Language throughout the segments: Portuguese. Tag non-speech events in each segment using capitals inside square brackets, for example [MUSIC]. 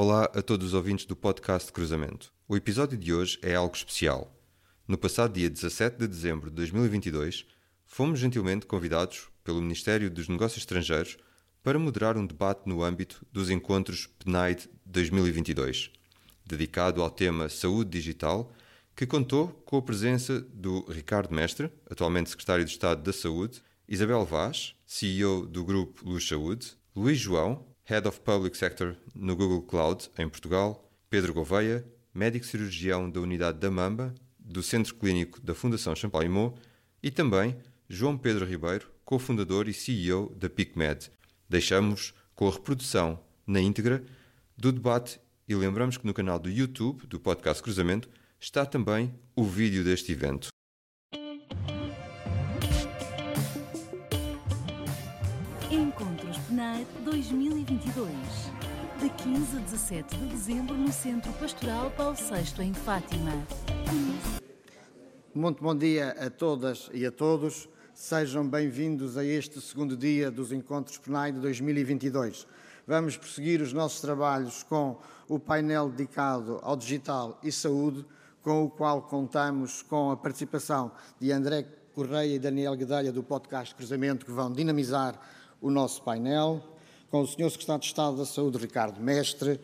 Olá a todos os ouvintes do podcast Cruzamento. O episódio de hoje é algo especial. No passado dia 17 de dezembro de 2022, fomos gentilmente convidados pelo Ministério dos Negócios Estrangeiros para moderar um debate no âmbito dos encontros PNAID 2022, dedicado ao tema Saúde Digital, que contou com a presença do Ricardo Mestre, atualmente Secretário de Estado da Saúde, Isabel Vaz, CEO do grupo Luz Saúde, Luís João, Head of Public Sector no Google Cloud, em Portugal, Pedro Gouveia, médico cirurgião da unidade da Mamba, do Centro Clínico da Fundação Champalimau, e também João Pedro Ribeiro, cofundador e CEO da PicMed. Deixamos com a reprodução na íntegra do debate e lembramos que no canal do YouTube do podcast Cruzamento está também o vídeo deste evento. 2022. De 15 a 17 de dezembro no Centro Pastoral Paulo VI, em Fátima. Muito bom dia a todas e a todos. Sejam bem-vindos a este segundo dia dos Encontros PNAI de 2022. Vamos prosseguir os nossos trabalhos com o painel dedicado ao digital e saúde, com o qual contamos com a participação de André Correia e Daniel Guedelha do podcast Cruzamento, que vão dinamizar o nosso painel, com o Sr. Secretário de Estado da Saúde, Ricardo Mestre,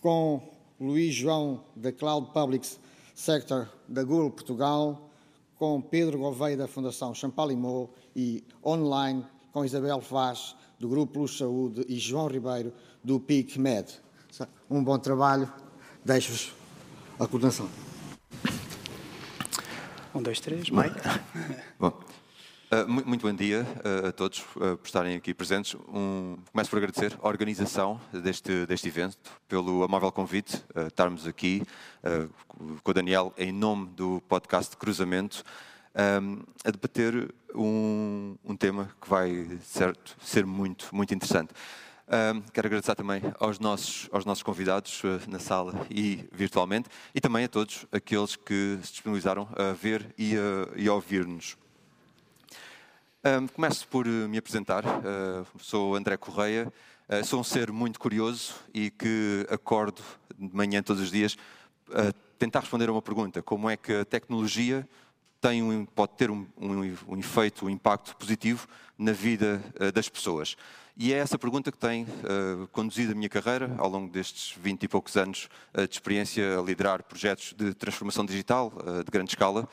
com Luís João, da Cloud Public Sector da Google Portugal, com Pedro Gouveia, da Fundação Champalimau e online com Isabel Vaz, do Grupo Luz Saúde e João Ribeiro, do PIC-MED. Um bom trabalho. Deixo-vos a coordenação. Um, dois, três, Mike. [LAUGHS] [LAUGHS] Bom, Uh, muito bom dia uh, a todos uh, por estarem aqui presentes. Um, começo por agradecer a organização deste, deste evento, pelo amável convite, estarmos aqui com o Daniel em nome do podcast Cruzamento, um, a debater um, um, tema que vai certo, ser muito, muito interessante. Quero agradecer também aos nossos, aos nossos convidados na sala e virtualmente, e também a todos aqueles que se disponibilizaram a ver e a, e a ouvir-nos. Um, começo por eh, me apresentar. Uh, sou André Correia. Uh, sou um ser muito curioso e que acordo de manhã todos os dias a tentar responder a uma pergunta: como é que a tecnologia tem um, pode ter um, um, um, efeito, um impacto positivo na vida uh, das pessoas? E é essa pergunta que tem conduzido a minha carreira ao longo destes 20 e poucos anos de experiência a liderar projetos de transformação digital de grande escala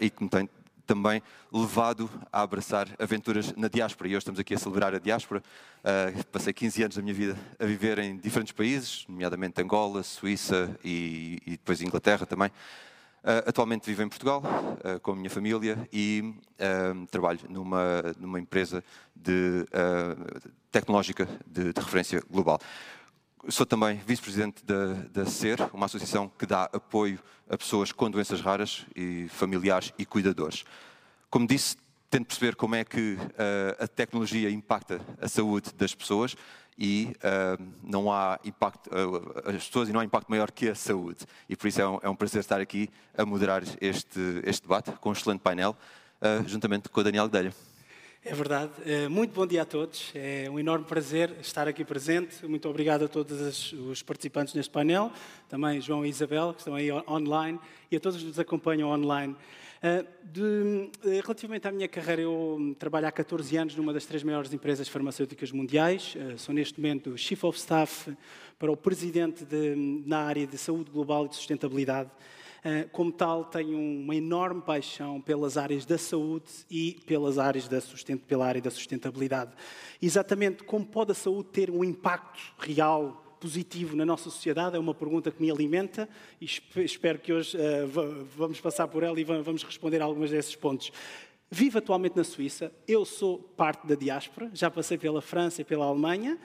e que me tem também levado a abraçar aventuras na diáspora. E hoje estamos aqui a celebrar a diáspora. Uh, passei 15 anos da minha vida a viver em diferentes países, nomeadamente Angola, Suíça e, e depois Inglaterra também. Uh, atualmente vivo em Portugal uh, com a minha família e trabalho numa, numa empresa de, tecnológica de, de referência global. Sou também vice-presidente da, da SER, uma associação que dá apoio a pessoas com doenças raras, e familiares e cuidadores. Como disse, tento perceber como é que uh, a tecnologia impacta a saúde das pessoas e uh, não há impacto, uh, as pessoas e não há impacto maior que a saúde. E por isso é um, é um prazer estar aqui a moderar este, este debate com um excelente painel, juntamente com a Daniela Guedelha. É verdade. Eh, muito bom dia a todos. É um enorme prazer estar aqui presente. Muito obrigado a todos os participantes neste painel, também João e Isabel, que estão aí online, e a todos que nos acompanham online. Eh, de, eh, relativamente à minha carreira, eu trabalho há 14 anos numa das três maiores empresas farmacêuticas mundiais. Sou neste momento Chief of Staff para o presidente de, na área de saúde global e de sustentabilidade. Eh, como tal, tenho uma enorme paixão pelas áreas da saúde e pelas áreas da pela área da sustentabilidade. Exatamente como pode a saúde ter um impacto real positivo na nossa sociedade? É uma pergunta que me alimenta e espero que hoje uh, vamos passar por ela e vamos responder a alguns desses pontos. Vivo atualmente na Suíça, eu sou parte da diáspora, já passei pela França e pela Alemanha,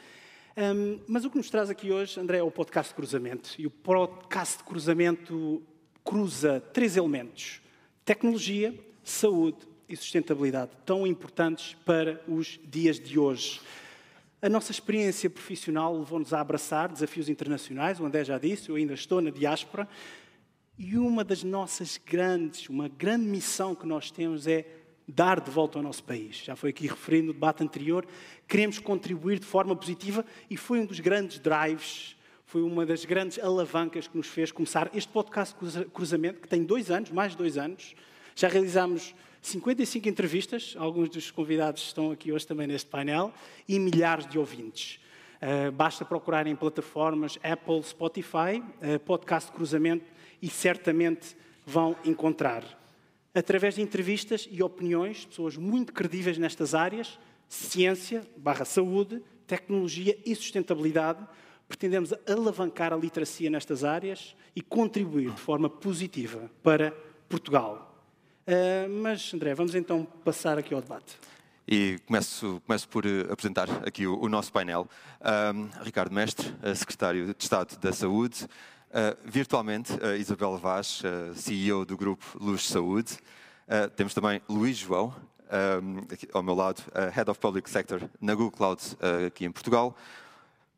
um, mas o que nos traz aqui hoje, André, é o podcast de cruzamento. E o podcast de cruzamento cruza três elementos: tecnologia, saúde e sustentabilidade, tão importantes para os dias de hoje. A nossa experiência profissional levou-nos a abraçar desafios internacionais, o André já disse, eu ainda estou na diáspora, e uma das nossas grandes, uma grande missão que nós temos é dar de volta ao nosso país. Já foi aqui referido no debate anterior, queremos contribuir de forma positiva e foi um dos grandes drives foi uma das grandes alavancas que nos fez começar este podcast Cruzamento, que tem dois anos, mais de dois anos. Já realizámos 55 entrevistas, alguns dos convidados estão aqui hoje também neste painel, e milhares de ouvintes. Uh, basta procurar em plataformas Apple, Spotify, uh, podcast Cruzamento, e certamente vão encontrar. Através de entrevistas e opiniões, pessoas muito credíveis nestas áreas, ciência, barra saúde, tecnologia e sustentabilidade, pretendemos alavancar a literacia nestas áreas e contribuir de forma positiva para Portugal. Uh, mas, André, vamos então passar aqui ao debate. E começo, começo por uh, apresentar aqui o, o nosso painel. Um, Ricardo Mestre, uh, Secretário de Estado da Saúde. Uh, virtualmente, Isabel Vaz, CEO do grupo Luz Saúde. temos também Luís João, um, aqui ao meu lado, Head of Public Sector na Google Cloud aqui em Portugal.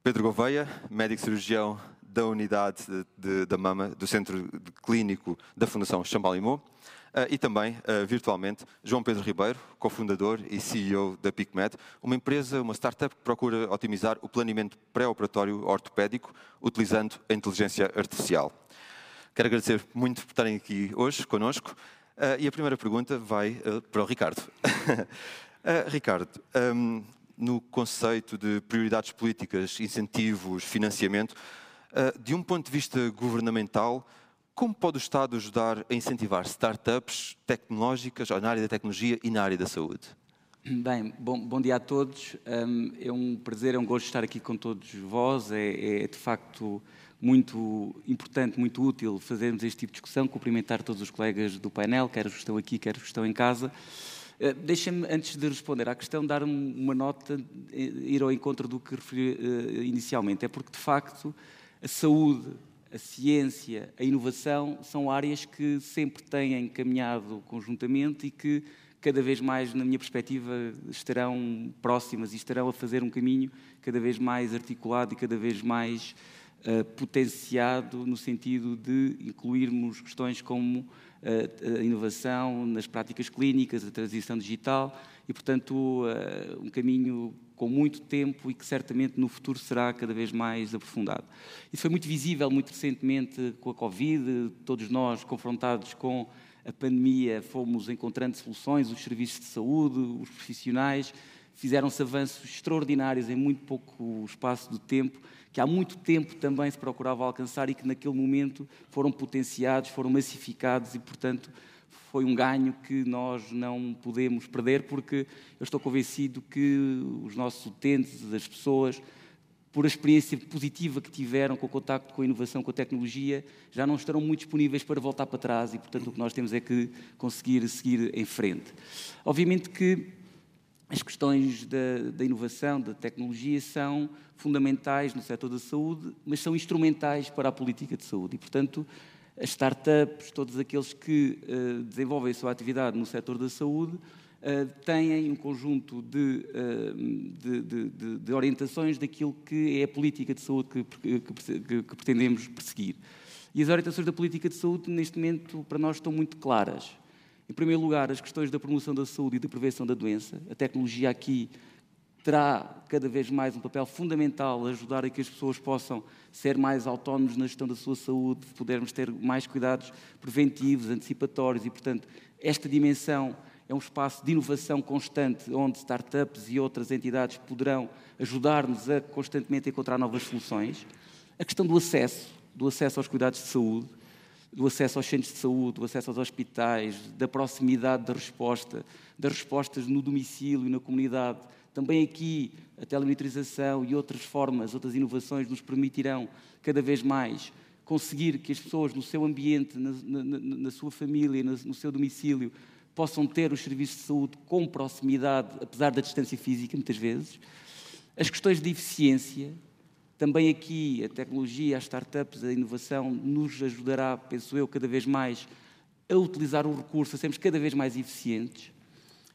Pedro Gouveia, médico cirurgião da unidade de, de, da mama do Centro Clínico da Fundação Champalimau. Uh, e também, uh, virtualmente, João Pedro Ribeiro, cofundador e CEO da PicMed, uma empresa, uma startup que procura otimizar o planeamento pré-operatório ortopédico utilizando a inteligência artificial. Quero agradecer muito por estarem aqui hoje conosco. Uh, e a primeira pergunta vai para o Ricardo. [LAUGHS] Ricardo, um, no conceito de prioridades políticas, incentivos, financiamento. Ah, de um ponto de vista governamental, como pode o Estado ajudar a incentivar startups tecnológicas na área da tecnologia e na área da saúde? Bem, bom, bom dia a todos. Um, é um prazer, é um gosto estar aqui com todos vós. É, é, de facto muito importante, muito útil fazermos este tipo de discussão, cumprimentar todos os colegas do painel, quer os que estão aqui, quer os que estão em casa. Eh, deixem-me, antes de responder à questão, dar uma nota, eh, ir ao encontro do que referi uh, inicialmente. É porque, de facto, a saúde, a ciência, a inovação são áreas que sempre têm caminhado conjuntamente e que, cada vez mais, na minha perspectiva, estarão próximas e estarão a fazer um caminho cada vez mais articulado e cada vez mais uh, potenciado no sentido de incluirmos questões como a inovação nas práticas clínicas, a transição digital e, portanto, um caminho com muito tempo e que certamente no futuro será cada vez mais aprofundado. Isso foi muito visível muito recentemente com a Covid, todos nós confrontados com a pandemia fomos encontrando soluções, os serviços de saúde, os profissionais, fizeram-se avanços extraordinários em muito pouco espaço de tempo que há muito tempo também se procurava alcançar e que naquele momento foram potenciados, foram massificados e, portanto, foi um ganho que nós não podemos perder, porque eu estou convencido que os nossos utentes, as pessoas, por a experiência positiva que tiveram com o contacto com a inovação, com a tecnologia, já não estarão muito disponíveis para voltar para trás e, portanto, o que nós temos é que conseguir seguir em frente. Obviamente que as questões da, da, inovação, da tecnologia, são fundamentais no setor da saúde, mas são instrumentais para a política de saúde. E, portanto, as startups, todos aqueles que uh, desenvolvem a sua atividade no setor da saúde, uh, têm um conjunto de, uh, de, de, de, orientações daquilo que é a política de saúde que, que, que, que pretendemos perseguir. E as orientações da política de saúde, neste momento, para nós estão muito claras. Em primeiro lugar, as questões da promoção da saúde e da prevenção da doença. A tecnologia aqui terá cada vez mais um papel fundamental a ajudar a que as pessoas possam ser mais autónomos na gestão da sua saúde, podermos ter mais cuidados preventivos, antecipatórios e, portanto, esta dimensão é um espaço de inovação constante onde startups e outras entidades poderão ajudar-nos a constantemente encontrar novas soluções. A questão do acesso, do acesso aos cuidados de saúde, do acesso aos centros de saúde, do acesso aos hospitais, da proximidade da resposta, das respostas no domicílio e na comunidade. Também aqui a telemonitorização e outras formas, outras inovações nos permitirão cada vez mais conseguir que as pessoas no seu ambiente, na, na, na sua família, no seu domicílio, possam ter os serviços de saúde com proximidade, apesar da distância física, muitas vezes. As questões de eficiência, também aqui a tecnologia, as startups, a inovação nos ajudará, penso eu, cada vez mais a utilizar o recurso, a sermos cada vez mais eficientes.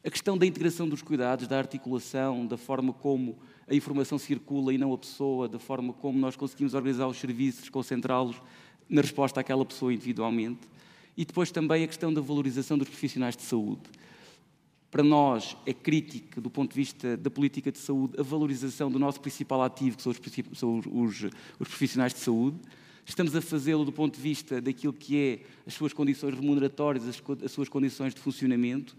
A questão da integração dos cuidados, da articulação, da forma como a informação circula e não a pessoa, da forma como nós conseguimos organizar os serviços, concentrá-los na resposta àquela pessoa individualmente. E depois também a questão da valorização dos profissionais de saúde Para nós é crítica, do ponto de vista da política de saúde, a valorização do nosso principal ativo, que são os, são os, os, os profissionais de saúde. Estamos a fazê-lo do ponto de vista daquilo que é as suas condições remuneratórias, as, as suas condições de funcionamento,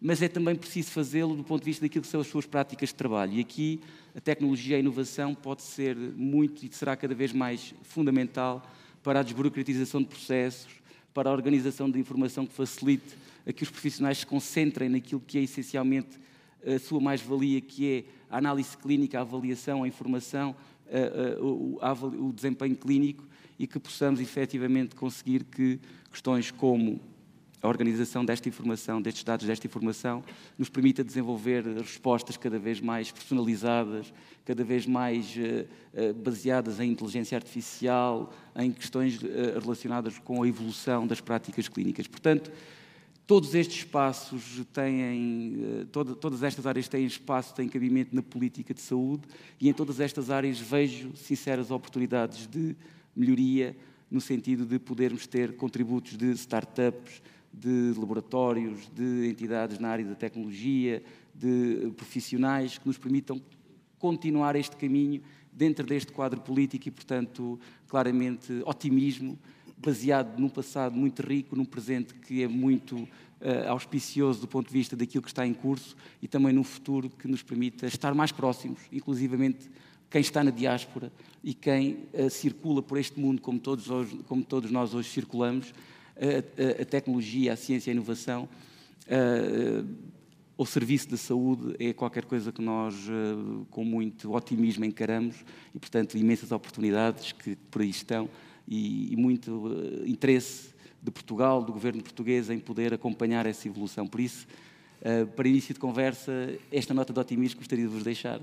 mas é também preciso fazê-lo do ponto de vista daquilo que são as suas práticas de trabalho. E aqui a tecnologia e a inovação pode ser muito e será cada vez mais fundamental para a desburocratização de processos, para a organização de informação que facilite a que os profissionais se concentrem naquilo que é essencialmente a sua mais-valia, que é a análise clínica, a avaliação, a informação, a, a, o, o desempenho clínico e que possamos efetivamente conseguir que questões como a organização desta informação, destes dados, desta informação, nos permita desenvolver respostas cada vez mais personalizadas, cada vez mais uh, uh, baseadas em inteligência artificial, em questões uh, relacionadas com a evolução das práticas clínicas. Portanto, Todos estes espaços têm, eh, todas estas áreas têm espaço, têm cabimento na política de saúde e em todas estas áreas vejo sinceras oportunidades de melhoria no sentido de podermos ter contributos de startups, de laboratórios, de entidades na área da tecnologia, de profissionais que nos permitam continuar este caminho dentro deste quadro político e, portanto, claramente otimismo baseado num passado muito rico, num presente que é muito uh, auspicioso do ponto de vista daquilo que está em curso e também num futuro que nos permita estar mais próximos, inclusivamente quem está na diáspora e quem uh, circula por este mundo como todos, hoje, como todos nós hoje circulamos, uh, a, tecnologia, a ciência e a inovação, o serviço da saúde é qualquer coisa que nós, com muito otimismo, encaramos e, portanto, imensas oportunidades que por aí estão e, e muito uh, interesse de Portugal, do governo português, em poder acompanhar essa evolução. Por isso, uh, para início de conversa, esta nota de otimismo gostaria de vos deixar.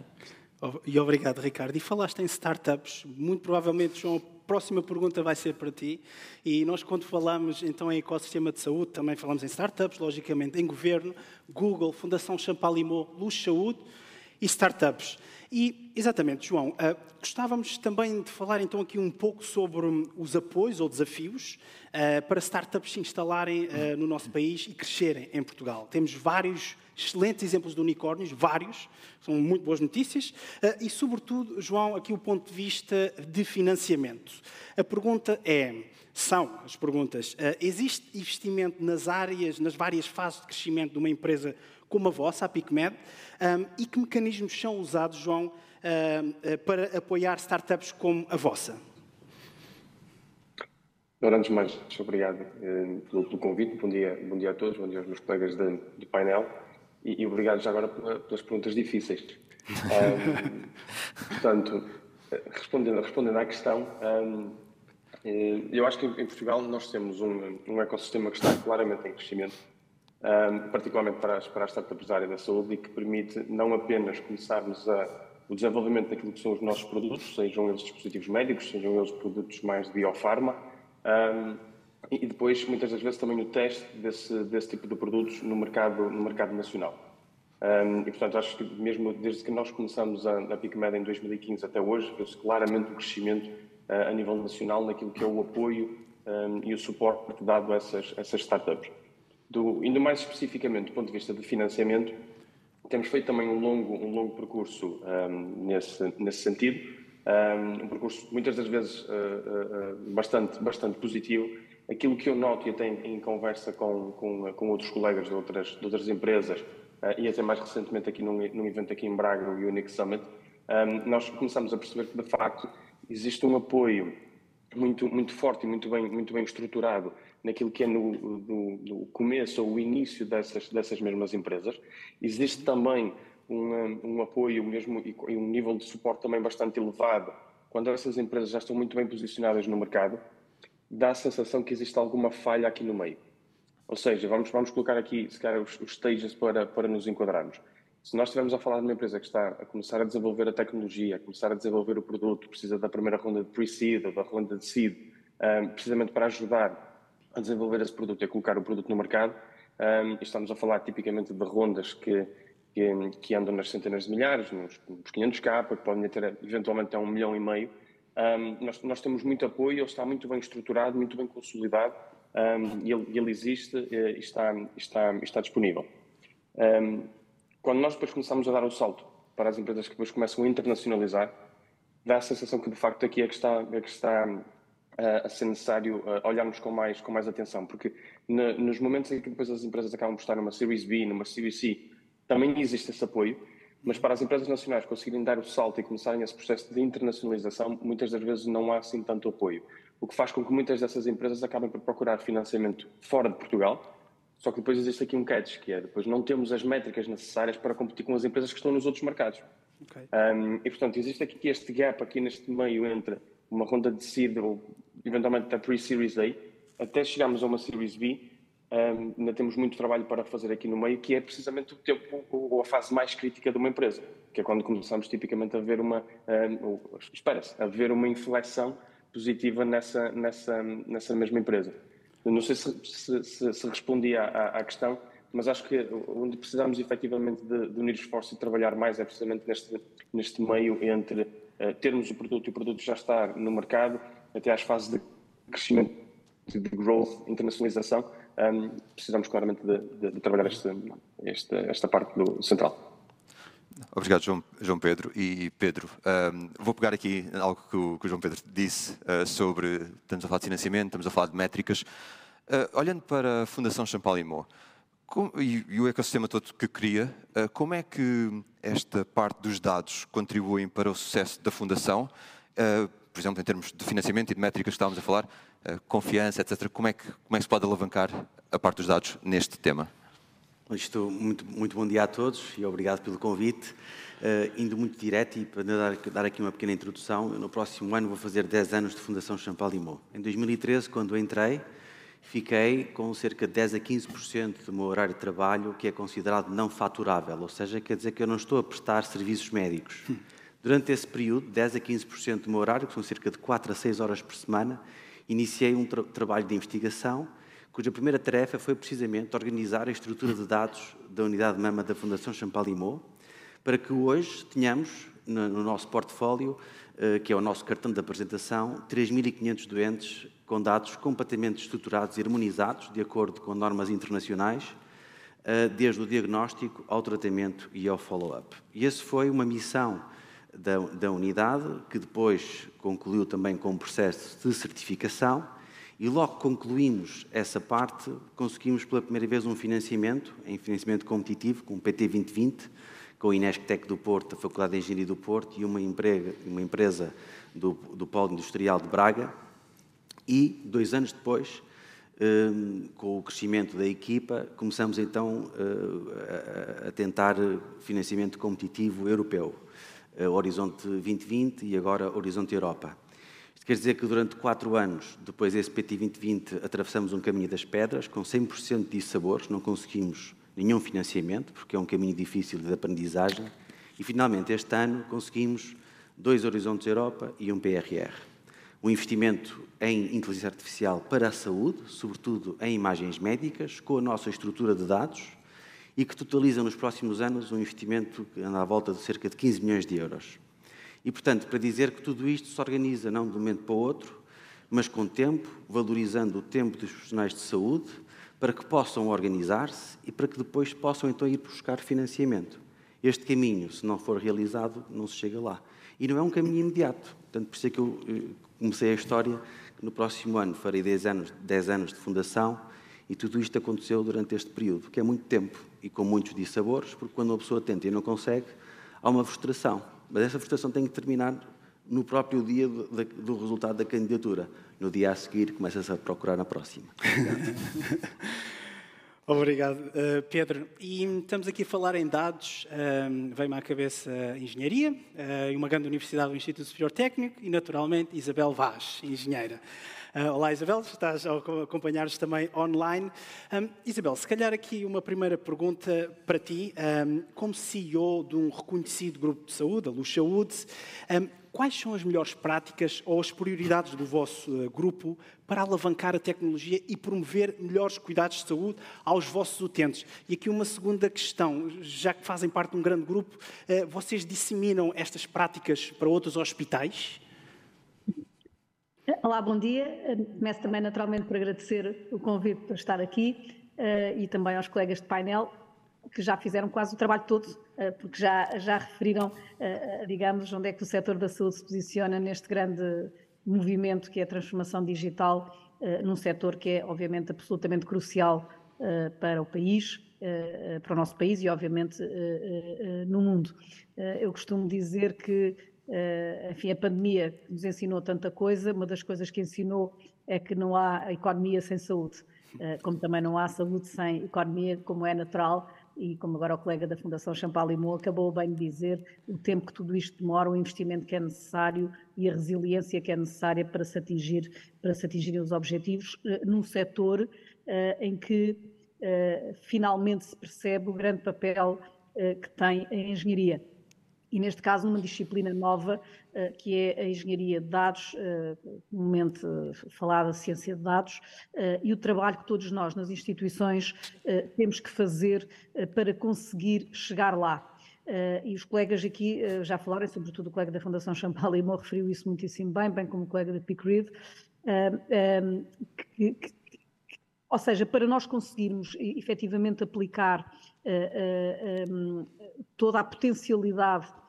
E obrigado, Ricardo. E falaste em startups, muito provavelmente, João, a próxima pergunta vai ser para ti. E nós, quando falamos então em ecossistema de saúde, também falamos em startups, logicamente, em governo, Google, Fundação Champalimau, Luz Saúde e startups. E, exatamente, João, uh, gostávamos também de falar então aqui um pouco sobre os apoios ou desafios uh, para startups se instalarem uh, no nosso país e crescerem em Portugal. Temos vários excelentes exemplos de unicórnios, vários, são muito boas notícias, e, sobretudo, João, aqui o ponto de vista de financiamento. A pergunta é, são as perguntas, existe investimento nas áreas, nas várias fases de crescimento de uma empresa como a vossa, a PicMed, um, e que mecanismos são usados, João, uh, para apoiar startups como a vossa? Ora, antes de mais, obrigado uh, pelo, pelo, convite. Bom dia, bom dia a todos, bom dia aos meus colegas de, do painel e, e, obrigado já agora pelas perguntas difíceis. [LAUGHS] Um, portanto, respondendo, respondendo à questão, eu acho que em Portugal nós temos um, um ecossistema que está claramente em crescimento um, particularmente para as, para as startups da área da saúde, e que permite não apenas começarmos a, o desenvolvimento daquilo que são os nossos produtos, sejam eles dispositivos médicos, sejam eles produtos mais de biofarma, um, e depois, muitas das vezes, também o teste desse, desse tipo de produtos no mercado, no mercado nacional. Um, e, portanto, acho que mesmo desde que nós começamos a, a PicMed em 2015 até hoje, vê-se claramente o crescimento uh, a nível nacional naquilo que é o apoio um, e o suporte dado a essas, essas startups. Do, ainda mais especificamente do ponto de vista de financiamento, temos feito também um longo, um longo percurso um, nesse, nesse sentido, um, um, percurso muitas das vezes uh, uh, bastante, bastante positivo. Aquilo que eu noto e até em, em conversa com, com, com, outros colegas de outras, de outras empresas, uh, e até mais recentemente aqui num, num evento aqui em Braga, o Unix Summit, um, nós começamos a perceber que de facto existe um apoio muito, muito forte e muito bem, muito bem estruturado naquilo que é no, no, no começo ou o início dessas, dessas mesmas empresas. Existe também um, um apoio mesmo e um nível de suporte também bastante elevado quando essas empresas já estão muito bem posicionadas no mercado, dá a sensação que existe alguma falha aqui no meio. Ou seja, vamos, vamos colocar aqui, se calhar, os, os stages para, para nos enquadrarmos. Se nós estivermos a falar de uma empresa que está a começar a desenvolver a tecnologia, a começar a desenvolver o produto, precisa da primeira ronda de pre-seed da ronda de seed, um, precisamente para ajudar a desenvolver esse produto a colocar o produto no mercado. Um, estamos a falar tipicamente de rondas que, que, que, andam nas centenas de milhares, nos, nos 500k, que podem ter eventualmente até um milhão e meio. Um, nós, nós, temos muito apoio, ele está muito bem estruturado, muito bem consolidado um, e, ele, ele, existe eh, e está, está, está disponível. Quando nós depois começamos a dar o salto para as empresas que depois começam a internacionalizar, dá a sensação que de facto aqui é que está, é que está a ser necessário olharmos com mais, com mais atenção, porque na, nos momentos em que depois as empresas acabam por estar numa Series B, numa Series C, também existe esse apoio, mas para as empresas nacionais conseguirem dar o salto e começarem esse processo de internacionalização, muitas das vezes não há assim tanto apoio. O que faz com que muitas dessas empresas acabem por procurar financiamento fora de Portugal, só que depois existe aqui um catch, que é depois não temos as métricas necessárias para competir com as empresas que estão nos outros mercados. Okay. Um, e portanto, existe aqui este gap aqui neste meio entre uma ronda de seed ou eventualmente a pre-series A, até chegarmos a uma series B, um, ainda temos muito trabalho para fazer aqui no meio, que é precisamente o tempo ou a fase mais crítica de uma empresa, que é quando começamos tipicamente a ver uma, um, espera-se, a ver uma inflexão positiva nessa, nessa, nessa mesma empresa. Não sei se, se, se, se respondi à, à, questão, mas acho que onde precisamos efetivamente de, de unir esforços e trabalhar mais é precisamente neste, neste meio entre uh, termos o produto e o produto já estar no mercado, até às fases de crescimento, de growth, internacionalização, um, precisamos claramente de, de, de trabalhar este, esta, esta parte do central. Obrigado, João, João, Pedro. E Pedro, um, vou pegar aqui algo que o, que o João Pedro disse uh, sobre. Estamos a falar de financiamento, estamos a falar de métricas. Uh, olhando para a Fundação Champalimau e, e, o ecossistema todo que cria, uh, como é que esta parte dos dados contribuem para o sucesso da Fundação? Por exemplo, em termos de financiamento e de métricas que estávamos a falar, confiança, etc. Como é, que, como é que se pode alavancar a parte dos dados neste tema? Estou muito, muito bom dia a todos e obrigado pelo convite. Uh, indo muito direto e para dar, dar, aqui uma pequena introdução, no próximo ano vou fazer 10 anos de Fundação Champalimau. Em 2013, quando entrei, fiquei com cerca de 10 a 15% do meu horário de trabalho que é considerado não faturável, ou seja, quer dizer que eu não estou a prestar serviços médicos. [LAUGHS] Durante esse período, 10 a 15% do meu horário, que são cerca de 4 a 6 horas por semana, iniciei um tra trabalho de investigação cuja primeira tarefa foi precisamente organizar a estrutura de dados da unidade de mama da Fundação Champalimau, para que hoje tenhamos no nosso portfólio, eh, que é o nosso cartão de apresentação, 3.500 doentes com dados completamente estruturados e harmonizados, de acordo com normas internacionais, eh, desde o diagnóstico ao tratamento e ao follow-up. E essa foi uma missão da, da unidade, que depois concluiu também com um processo de certificação, e logo concluímos essa parte, conseguimos pela primeira vez um financiamento, em financiamento competitivo, com o PT 2020, com o Inesctec do Porto, a Faculdade de Engenharia do Porto e uma, emprega, uma empresa do, do Polo Industrial de Braga. E, dois anos depois, um, com o crescimento da equipa, começamos então a, a, tentar financiamento competitivo europeu. Uh, Horizonte 2020 e agora Horizonte Europa. Isto quer dizer que durante quatro anos, depois desse PT 2020, atravessamos um caminho das pedras, com 100% de sabores, não conseguimos nenhum financiamento, porque é um caminho difícil de aprendizagem, e finalmente este ano conseguimos dois Horizontes Europa e um PRR. Um investimento em inteligência artificial para a saúde, sobretudo em imagens médicas, com a nossa estrutura de dados, e que totaliza nos próximos anos um investimento que anda à volta de cerca de 15 milhões de euros. E, portanto, para dizer que tudo isto se organiza não de um momento para o outro, mas com tempo, valorizando o tempo dos profissionais de saúde, para que possam organizar-se e para que depois possam então ir buscar financiamento. Este caminho, se não for realizado, não se chega lá. E não é um caminho imediato. Portanto, por isso é que eu eh, comecei a história, que no próximo ano farei 10 anos, 10 anos de fundação, e tudo isto aconteceu durante este período, que é muito tempo e com muitos dissabores, porque quando uma pessoa tenta e não consegue, há uma frustração. Mas essa frustração tem que terminar no próprio dia do, do resultado da candidatura. No dia a seguir, começa-se a procurar na próxima. [LAUGHS] Obrigado, uh, Pedro. E estamos aqui a falar em dados. Uh, Veio-me à cabeça a engenharia, uh, uma grande universidade, o Instituto Superior Técnico e, naturalmente, Isabel Vaz, engenheira. Uh, olá, Isabel, estás a acompanhar-nos também online. Um, Isabel, se calhar aqui uma primeira pergunta para ti. Um, como CEO de um reconhecido grupo de saúde, a Luz Saúde, um, quais são as melhores práticas ou as prioridades do vosso uh, grupo para alavancar a tecnologia e promover melhores cuidados de saúde aos vossos utentes? E aqui uma segunda questão, já que fazem parte de um grande grupo, uh, vocês disseminam estas práticas para outros hospitais? Olá, bom dia. Começo também naturalmente por agradecer o convite para estar aqui uh, e também aos colegas de painel. que já fizeram quase o trabalho todo, porque já, já referiram, digamos, onde é que o setor da saúde se posiciona neste grande movimento que é a transformação digital num setor que é, obviamente, absolutamente crucial para o país, para o nosso país e, obviamente, no mundo. Eu costumo dizer que Uh, enfim, a pandemia nos ensinou tanta coisa, uma das coisas que ensinou é que não há economia sem saúde, uh, como também não há saúde sem economia, como é natural, e como agora o colega da Fundação Champalimau acabou bem de dizer, o tempo que tudo isto demora, o investimento que é necessário e a resiliência que é necessária para se atingir, para se atingirem os objetivos, uh, num setor em que finalmente se percebe o grande papel que tem a engenharia e neste caso numa disciplina nova uh, que é a engenharia de dados, uh, comumente uh, falada ciência de dados, uh, e o trabalho que todos nós nas instituições temos que fazer para conseguir chegar lá. e os colegas aqui já falaram, sobretudo o colega da Fundação Champalimau referiu isso muitíssimo bem, bem como o colega da que, que, ou seja, para nós conseguirmos efetivamente aplicar um, toda a potencialidade eh,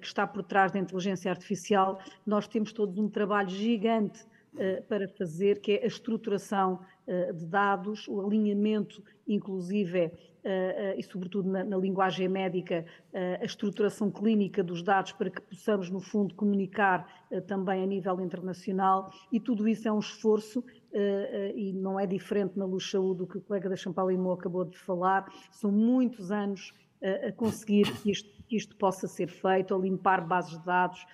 que está por trás da inteligência artificial, nós temos todos um trabalho gigante eh, para fazer, que é a estruturação eh, de dados, o alinhamento, inclusive, e sobretudo na, na linguagem médica, a estruturação clínica dos dados para que possamos, no fundo, comunicar também a nível internacional, e tudo isso é um esforço e não é diferente na Luz Saúde do que o colega da Champalimau acabou de falar, são muitos anos a conseguir isto isto possa ser feito, a limpar bases de dados,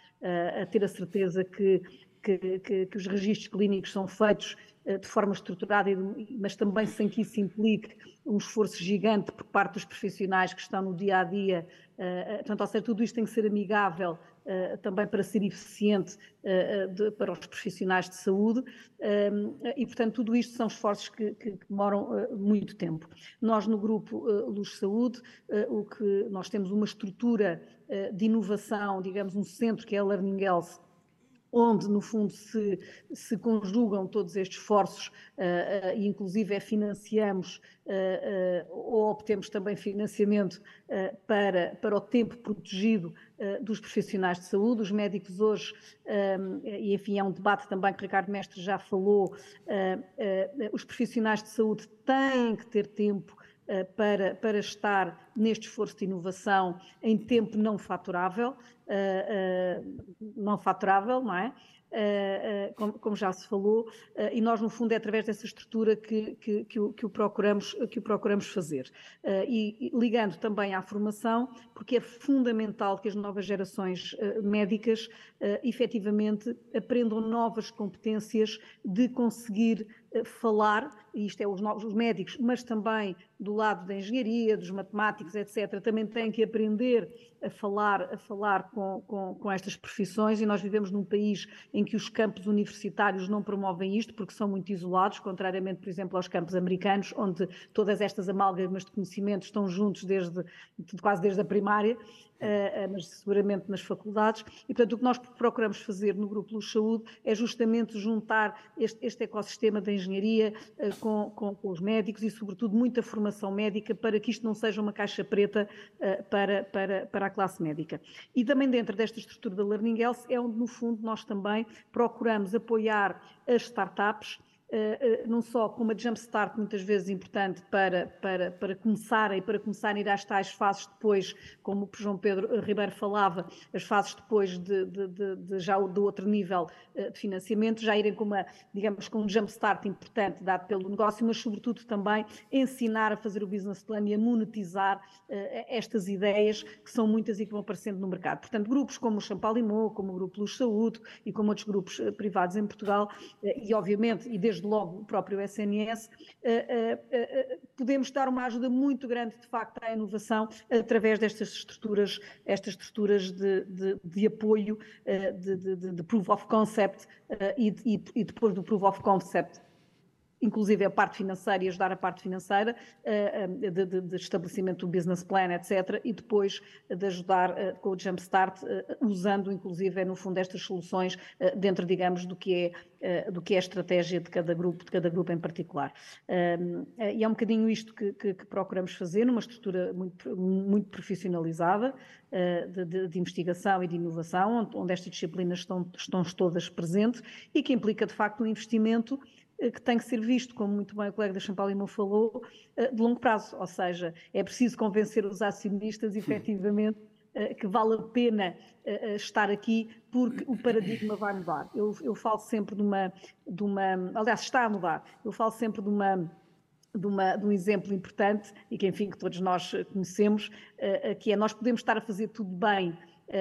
a ter a certeza que, que, que, que os registros clínicos são feitos eh, de forma estruturada, mas também sem que isso implique um esforço gigante por parte dos profissionais que estão no dia a dia. Eh, eh, portanto, ou seja, tudo isto tem que ser amigável também para ser eficiente de, para os profissionais de saúde e, portanto, tudo isto são esforços que, que, que demoram muito tempo. Nós, no grupo Luz Saúde, o que nós temos uma estrutura de inovação, digamos, um centro que é a Learning Health, onde, no fundo, se, se conjugam todos estes esforços uh, uh, e, inclusive, é financiamos uh, ou obtemos também financiamento para, para o tempo protegido dos profissionais de saúde. Os médicos hoje, e enfim, é um debate também que o Ricardo Mestre já falou, os profissionais de saúde têm que ter tempo para, para estar neste esforço de inovação em tempo não faturável, não faturável, não é? Como, já se falou, e nós, no fundo, é através dessa estrutura que, que, que, o, que o, procuramos, que o procuramos fazer. E, e, ligando também à formação, porque é fundamental que as novas gerações médicas efetivamente aprendam novas competências de conseguir falar, e isto é os novos os médicos, mas também do lado da engenharia, dos matemáticos, etc., também têm que aprender a falar, a falar com, com, com, estas profissões e nós vivemos num país em que os campos universitários não promovem isto porque são muito isolados, contrariamente, por exemplo, aos campos americanos, onde todas estas amálgamas de conhecimento estão juntos desde, quase desde a primária mas seguramente nas faculdades. E, portanto, o que nós procuramos fazer no Grupo Luz Saúde é justamente juntar este, este ecossistema da engenharia uh, com, com, com, os médicos e, sobretudo, muita formação médica para que isto não seja uma caixa preta para, para, para a classe médica. E também dentro desta estrutura da Learning Health é onde, no fundo, nós também procuramos apoiar as startups Uh, uh, não só com uma jumpstart muitas vezes importante para, para, para começarem, para começarem a ir às tais fases depois, como o João Pedro Ribeiro falava, as fases depois de, de, de, de já do outro nível de financiamento, já irem com uma, digamos, com um jumpstart importante dado pelo negócio, mas sobretudo também ensinar a fazer o business plan e a monetizar estas ideias que são muitas e que vão aparecendo no mercado. Portanto, grupos como o Champalimau, como o Grupo Luz Saúde e como outros grupos privados em Portugal, e obviamente, e desde desde logo o próprio SNS, eh, eh, eh, podemos dar uma ajuda muito grande, de facto, à inovação através destas estruturas, estas estruturas de, de, de apoio, de, de, proof of concept e, e, e depois do proof of concept inclusive a parte financeira e ajudar a parte financeira uh, de, de, de, estabelecimento do business plan, etc. E depois de ajudar uh, com o Jumpstart, usando inclusive, no fundo, estas soluções dentro, digamos, do que é do que é a estratégia de cada grupo, de cada grupo em particular. e é um bocadinho isto que, que, que procuramos fazer, numa estrutura muito, muito profissionalizada de, de, investigação e de inovação, onde, onde estas disciplinas estão, estão todas presentes e que implica, de facto, um investimento eh, que tem que ser visto, como muito bem o colega da Champalimau falou, eh, de longo prazo. Ou seja, é preciso convencer os acionistas, efetivamente, eh, que vale a pena estar aqui porque o paradigma vai mudar. Eu, eu falo sempre de uma, de uma. Aliás, está a mudar. Eu falo sempre de uma. De, uma, de, um exemplo importante e que, enfim, que todos nós conhecemos, que é nós podemos estar a fazer tudo bem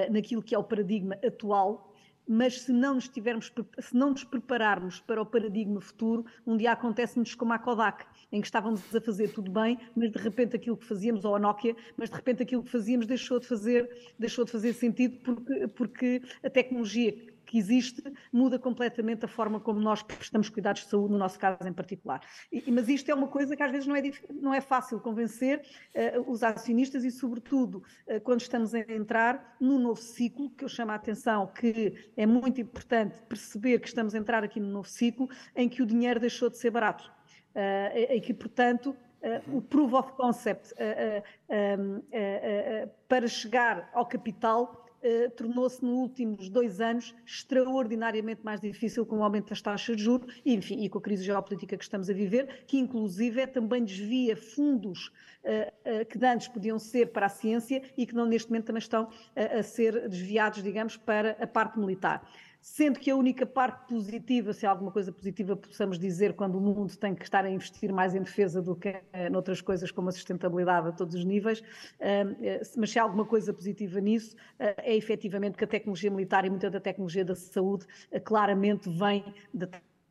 naquilo que é o paradigma atual, mas se não nos tivermos, se não nos prepararmos para o paradigma futuro, um dia acontece-nos como a Kodak, em que estávamos a fazer tudo bem, mas de repente aquilo que fazíamos, ou a Nokia, mas de repente aquilo que fazíamos deixou de fazer, deixou de fazer sentido porque, porque a tecnologia que existe muda completamente a forma como nós prestamos cuidados de saúde, no nosso caso em particular. E, mas isto é uma coisa que às vezes não é, não é fácil convencer uh, os acionistas e, sobretudo, uh, quando estamos a entrar num novo ciclo, que eu chamo a atenção que é muito importante perceber que estamos a entrar aqui num novo ciclo em que o dinheiro deixou de ser barato. Uh, e que, portanto, Uh, o proof of concept uh, uh, para chegar ao capital eh, tornou-se nos últimos dois anos extraordinariamente mais difícil com o aumento das taxas de juros e, enfim, e com a crise geopolítica que estamos a viver, que inclusive também desvia fundos eh, eh, que antes podiam ser para a ciência e que não neste momento também estão a ser desviados, digamos, para a parte militar sendo que a única parte positiva, se há alguma coisa positiva possamos dizer quando o mundo tem que estar a investir mais em defesa do que noutras coisas como a sustentabilidade a todos os níveis, eh, mas se há alguma coisa positiva nisso, eh, é efetivamente que a tecnologia militar e muita da tecnologia da saúde eh, claramente vem da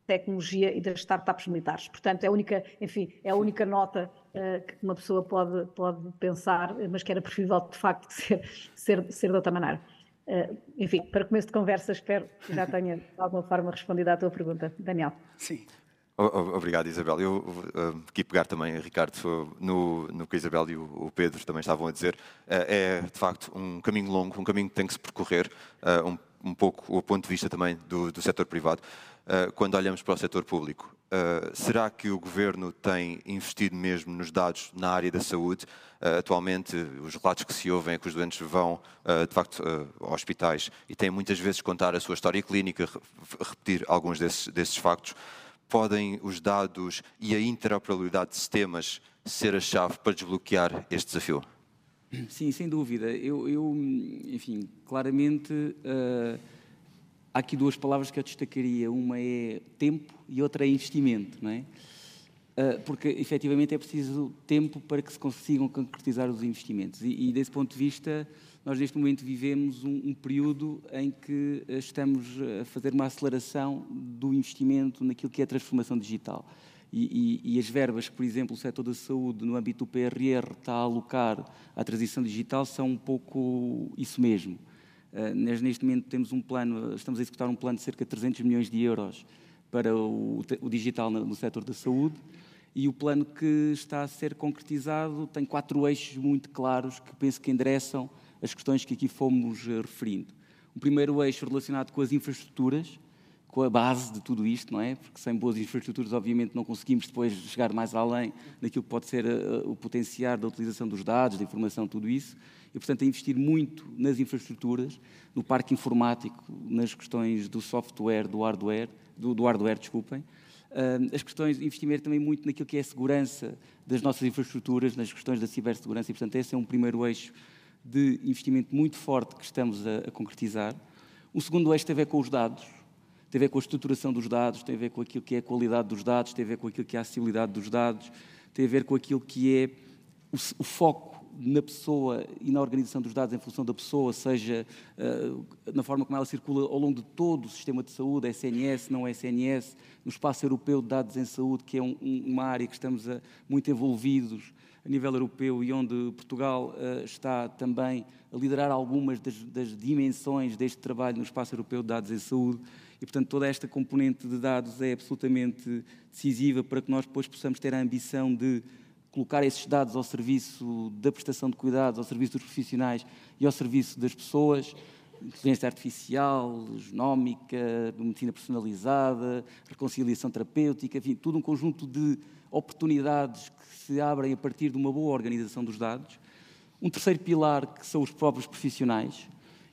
tecnologia e das startups militares. Portanto, é a única, enfim, é a única nota uh, que uma pessoa pode, pode pensar, mas que era preferível de facto [LAUGHS] ser, ser, ser de outra maneira. Uh, enfim, para começo de conversa, espero que já tenha de alguma forma respondido à tua pergunta, Daniel. Sim. Obrigado, Isabel. Eu uh, aqui pegar também, Ricardo, no, no que a Isabel e o, o, Pedro também estavam a dizer. Uh, é, de facto, um caminho longo, um caminho que tem que se percorrer, uh, um, um, pouco o ponto de vista também do, do setor privado. Quando olhamos para o setor público, será que o Governo tem investido mesmo nos dados na área da saúde? Uh, atualmente, os relatos que se ouvem é que os doentes vão, uh, de facto, uh, a hospitais e têm muitas vezes contar a sua história clínica, repetir alguns desses, desses factos. Podem os dados e a interoperabilidade de sistemas ser a chave para desbloquear este desafio? Sim, sem dúvida. Eu, eu enfim, claramente há aqui duas palavras que eu destacaria. Uma é tempo e outra é investimento, não é? Ah, porque efetivamente é preciso tempo para que se consigam concretizar os investimentos. E, e desse ponto de vista, nós neste momento vivemos um, um, período em que estamos a fazer uma aceleração do investimento naquilo que é a transformação digital. E, e, e, as verbas que, por exemplo, o setor da saúde, no âmbito do PRR, está a alocar à transição digital são um pouco isso mesmo. Uh, neste momento temos um plano, estamos a executar um plano de cerca de 300 milhões de euros para o, o digital no, no setor da saúde e o plano que está a ser concretizado tem quatro eixos muito claros que penso que endereçam as questões que aqui fomos eh, referindo. O primeiro eixo relacionado com as infraestruturas, com a base de tudo isto, não é? Porque sem boas infraestruturas, obviamente, não conseguimos depois chegar mais além daquilo que pode ser uh, o potenciar da utilização dos dados, da informação, tudo isso. E, portanto, a investir muito nas infraestruturas, no parque informático, nas questões do software, do hardware, do, do hardware, desculpem, as questões de investimento também muito naquilo que é a segurança das nossas infraestruturas, nas questões da cibersegurança, e, portanto, esse é um primeiro eixo de investimento muito forte que estamos a, a concretizar. O segundo eixo tem a ver com os dados, tem a ver com a estruturação dos dados, tem a ver com aquilo que é a qualidade dos dados, tem a ver com aquilo que é a acessibilidade dos dados, tem a ver com aquilo que é o, o foco na pessoa e na organização dos dados em função da pessoa, seja uh, na forma como ela circula ao longo de todo o sistema de saúde, SNS, não SNS, no espaço europeu de dados em saúde, que é um, uma área que estamos a, muito envolvidos a nível europeu e onde Portugal uh, está também a liderar algumas das, das, dimensões deste trabalho no espaço europeu de dados em saúde. E, portanto, toda esta componente de dados é absolutamente decisiva para que nós depois possamos ter a ambição de colocar esses dados ao serviço da prestação de cuidados, ao serviço dos profissionais e ao serviço das pessoas, inteligência artificial, genómica, medicina personalizada, reconciliação terapêutica, enfim, todo um conjunto de oportunidades que se abrem a partir de uma boa organização dos dados. Um terceiro pilar que são os próprios profissionais,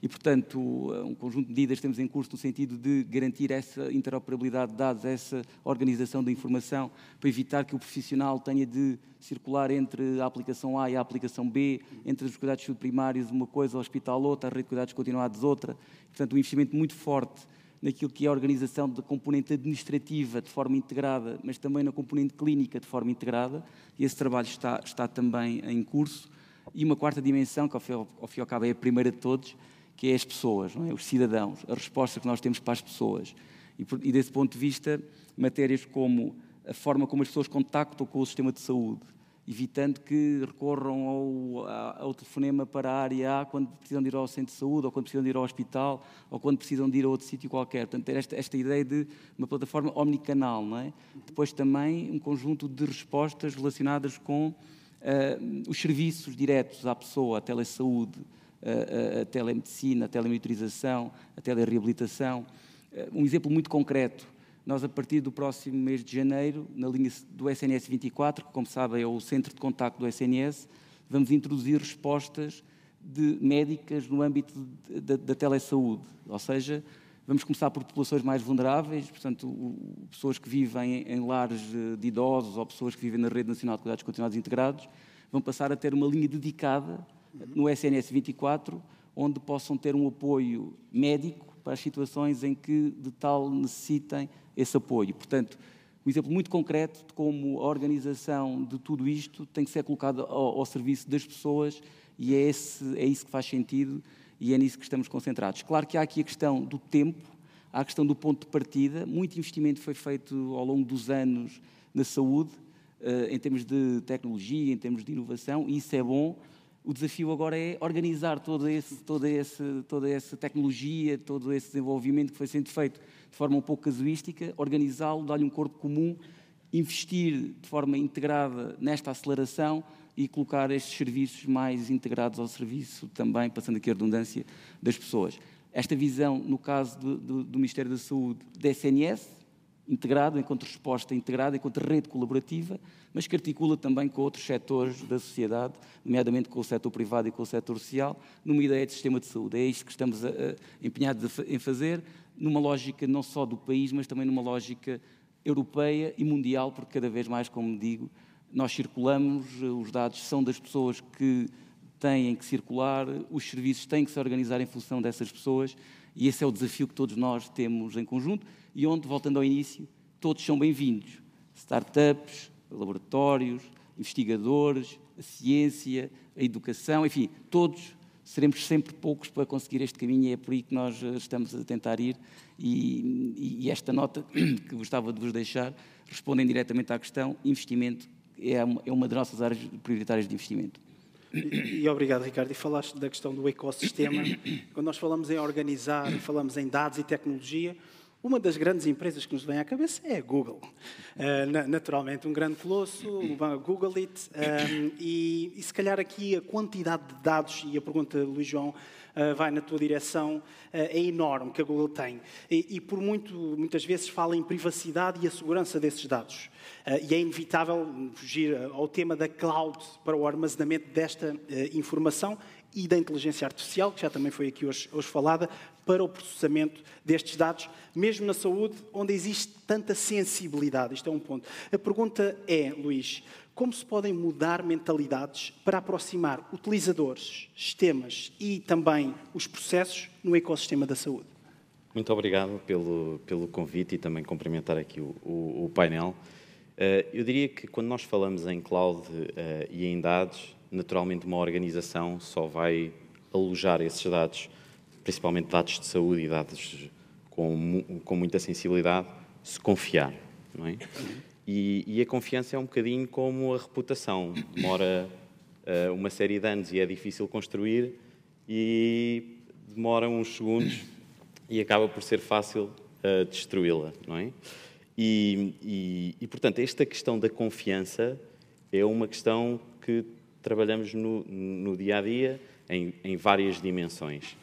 e, portanto, um conjunto de medidas temos em curso no sentido de garantir essa interoperabilidade de dados, essa organização da informação, para evitar que o profissional tenha de circular entre a aplicação A e a aplicação B, entre os cuidados primários uma coisa, o hospital outra, a rede de cuidados continuados outra. Portanto, um investimento muito forte naquilo que é a organização da componente administrativa de forma integrada, mas também na componente clínica de forma integrada, e esse trabalho está, está também em curso. E uma quarta dimensão, que ao fim e ao cabo é a primeira de todos, que é as pessoas, é? os cidadãos, a resposta que nós temos para as pessoas. E, e, desse ponto de vista, matérias como a forma como as pessoas contactam com o sistema de saúde, evitando que recorram ao, ao telefonema para a área A quando precisam de ir ao centro de saúde, ou quando precisam de ir ao hospital, ou quando precisam de ir a outro sítio qualquer. Portanto, ter esta, esta ideia de uma plataforma omnicanal. Não é? Depois também um conjunto de respostas relacionadas com uh, os serviços diretos à pessoa, a telesaúde, a, telemedicina, a telemonitorização, a telereabilitação. Eh, um exemplo muito concreto, nós a partir do próximo mês de janeiro, na linha do SNS 24, que como sabem é o centro de contacto do SNS, vamos introduzir respostas de médicas no âmbito da, da telesaúde, ou seja, vamos começar por populações mais vulneráveis, portanto, pessoas que vivem em lares de idosos ou pessoas que vivem na Rede Nacional de Cuidados Continuados Integrados, vão passar a ter uma linha dedicada no SNS 24, onde possam ter um apoio médico para as situações em que de tal necessitem esse apoio. Portanto, um exemplo muito concreto de como a organização de tudo isto tem que ser colocada ao, ao serviço das pessoas e é, esse, é isso que faz sentido e é nisso que estamos concentrados. Claro que há aqui a questão do tempo, há a questão do ponto de partida. Muito investimento foi feito ao longo dos anos na saúde, eh, em termos de tecnologia, em termos de inovação, e isso é bom o desafio agora é organizar todo esse, toda, esse, toda essa tecnologia, todo esse desenvolvimento que foi sendo feito de forma um pouco casuística, organizá-lo, dar-lhe um corpo comum, investir de forma integrada nesta aceleração e colocar estes serviços mais integrados ao serviço também, passando aqui a redundância, das pessoas. Esta visão, no caso do, do, do Ministério da Saúde, da SNS, integrado, enquanto resposta integrada, enquanto rede colaborativa, mas que articula também com outros setores da sociedade, nomeadamente com o setor privado e com o setor social, numa ideia de sistema de saúde. É isto que estamos a, a, empenhados em fazer, numa lógica não só do país, mas também numa lógica europeia e mundial, porque cada vez mais, como digo, nós circulamos, os dados são das pessoas que têm que circular, os serviços têm que se organizar em função dessas pessoas, e esse é o desafio que todos nós temos em conjunto e onde, voltando ao início, todos são bem-vindos. Startups, laboratórios, investigadores, a ciência, a educação, enfim, todos seremos sempre poucos para conseguir este caminho e é por aí que nós eh, estamos a tentar ir. E, e esta nota [CLEARS THROAT] que gostava de vos deixar respondem diretamente à questão: investimento é uma, é uma das nossas áreas prioritárias de investimento. E, e, obrigado, Ricardo. E falaste da questão do ecossistema. [CLEARS THROAT] Quando nós falamos em organizar, falamos em dados e tecnologia, uma das grandes empresas que nos vem à cabeça é a Google. Uh, naturalmente, um grande colosso, o Google It, um, eh, e, e, se calhar aqui a quantidade de dados, e a pergunta Luís João uh, vai na tua direção, uh, é enorme que a Google tem. E, e, por muito, muitas vezes fala em privacidade e a segurança desses dados. e é inevitável fugir ao tema da cloud para o armazenamento desta informação e da inteligência artificial, que já também foi aqui hoje, hoje falada, para o processamento destes dados, mesmo na saúde, onde existe tanta sensibilidade. Isto é um ponto. A pergunta é, Luís, como se podem mudar mentalidades para aproximar utilizadores, sistemas e também os processos no ecossistema da saúde? Muito obrigado pelo, pelo convite e também cumprimentar aqui o, o, o painel. Uh, eu diria que quando nós falamos em cloud uh, e em dados, naturalmente uma organização só vai alojar esses dados principalmente dados de saúde e dados com, com muita sensibilidade, se confiar. É? E, e, a confiança é um bocadinho como a reputação. Demora uh, uma série de anos e é difícil construir e demora uns segundos e acaba por ser fácil uh, destruí-la, é? E, e, e, portanto, esta questão da confiança é uma questão que trabalhamos no, no dia a dia em, em várias dimensões.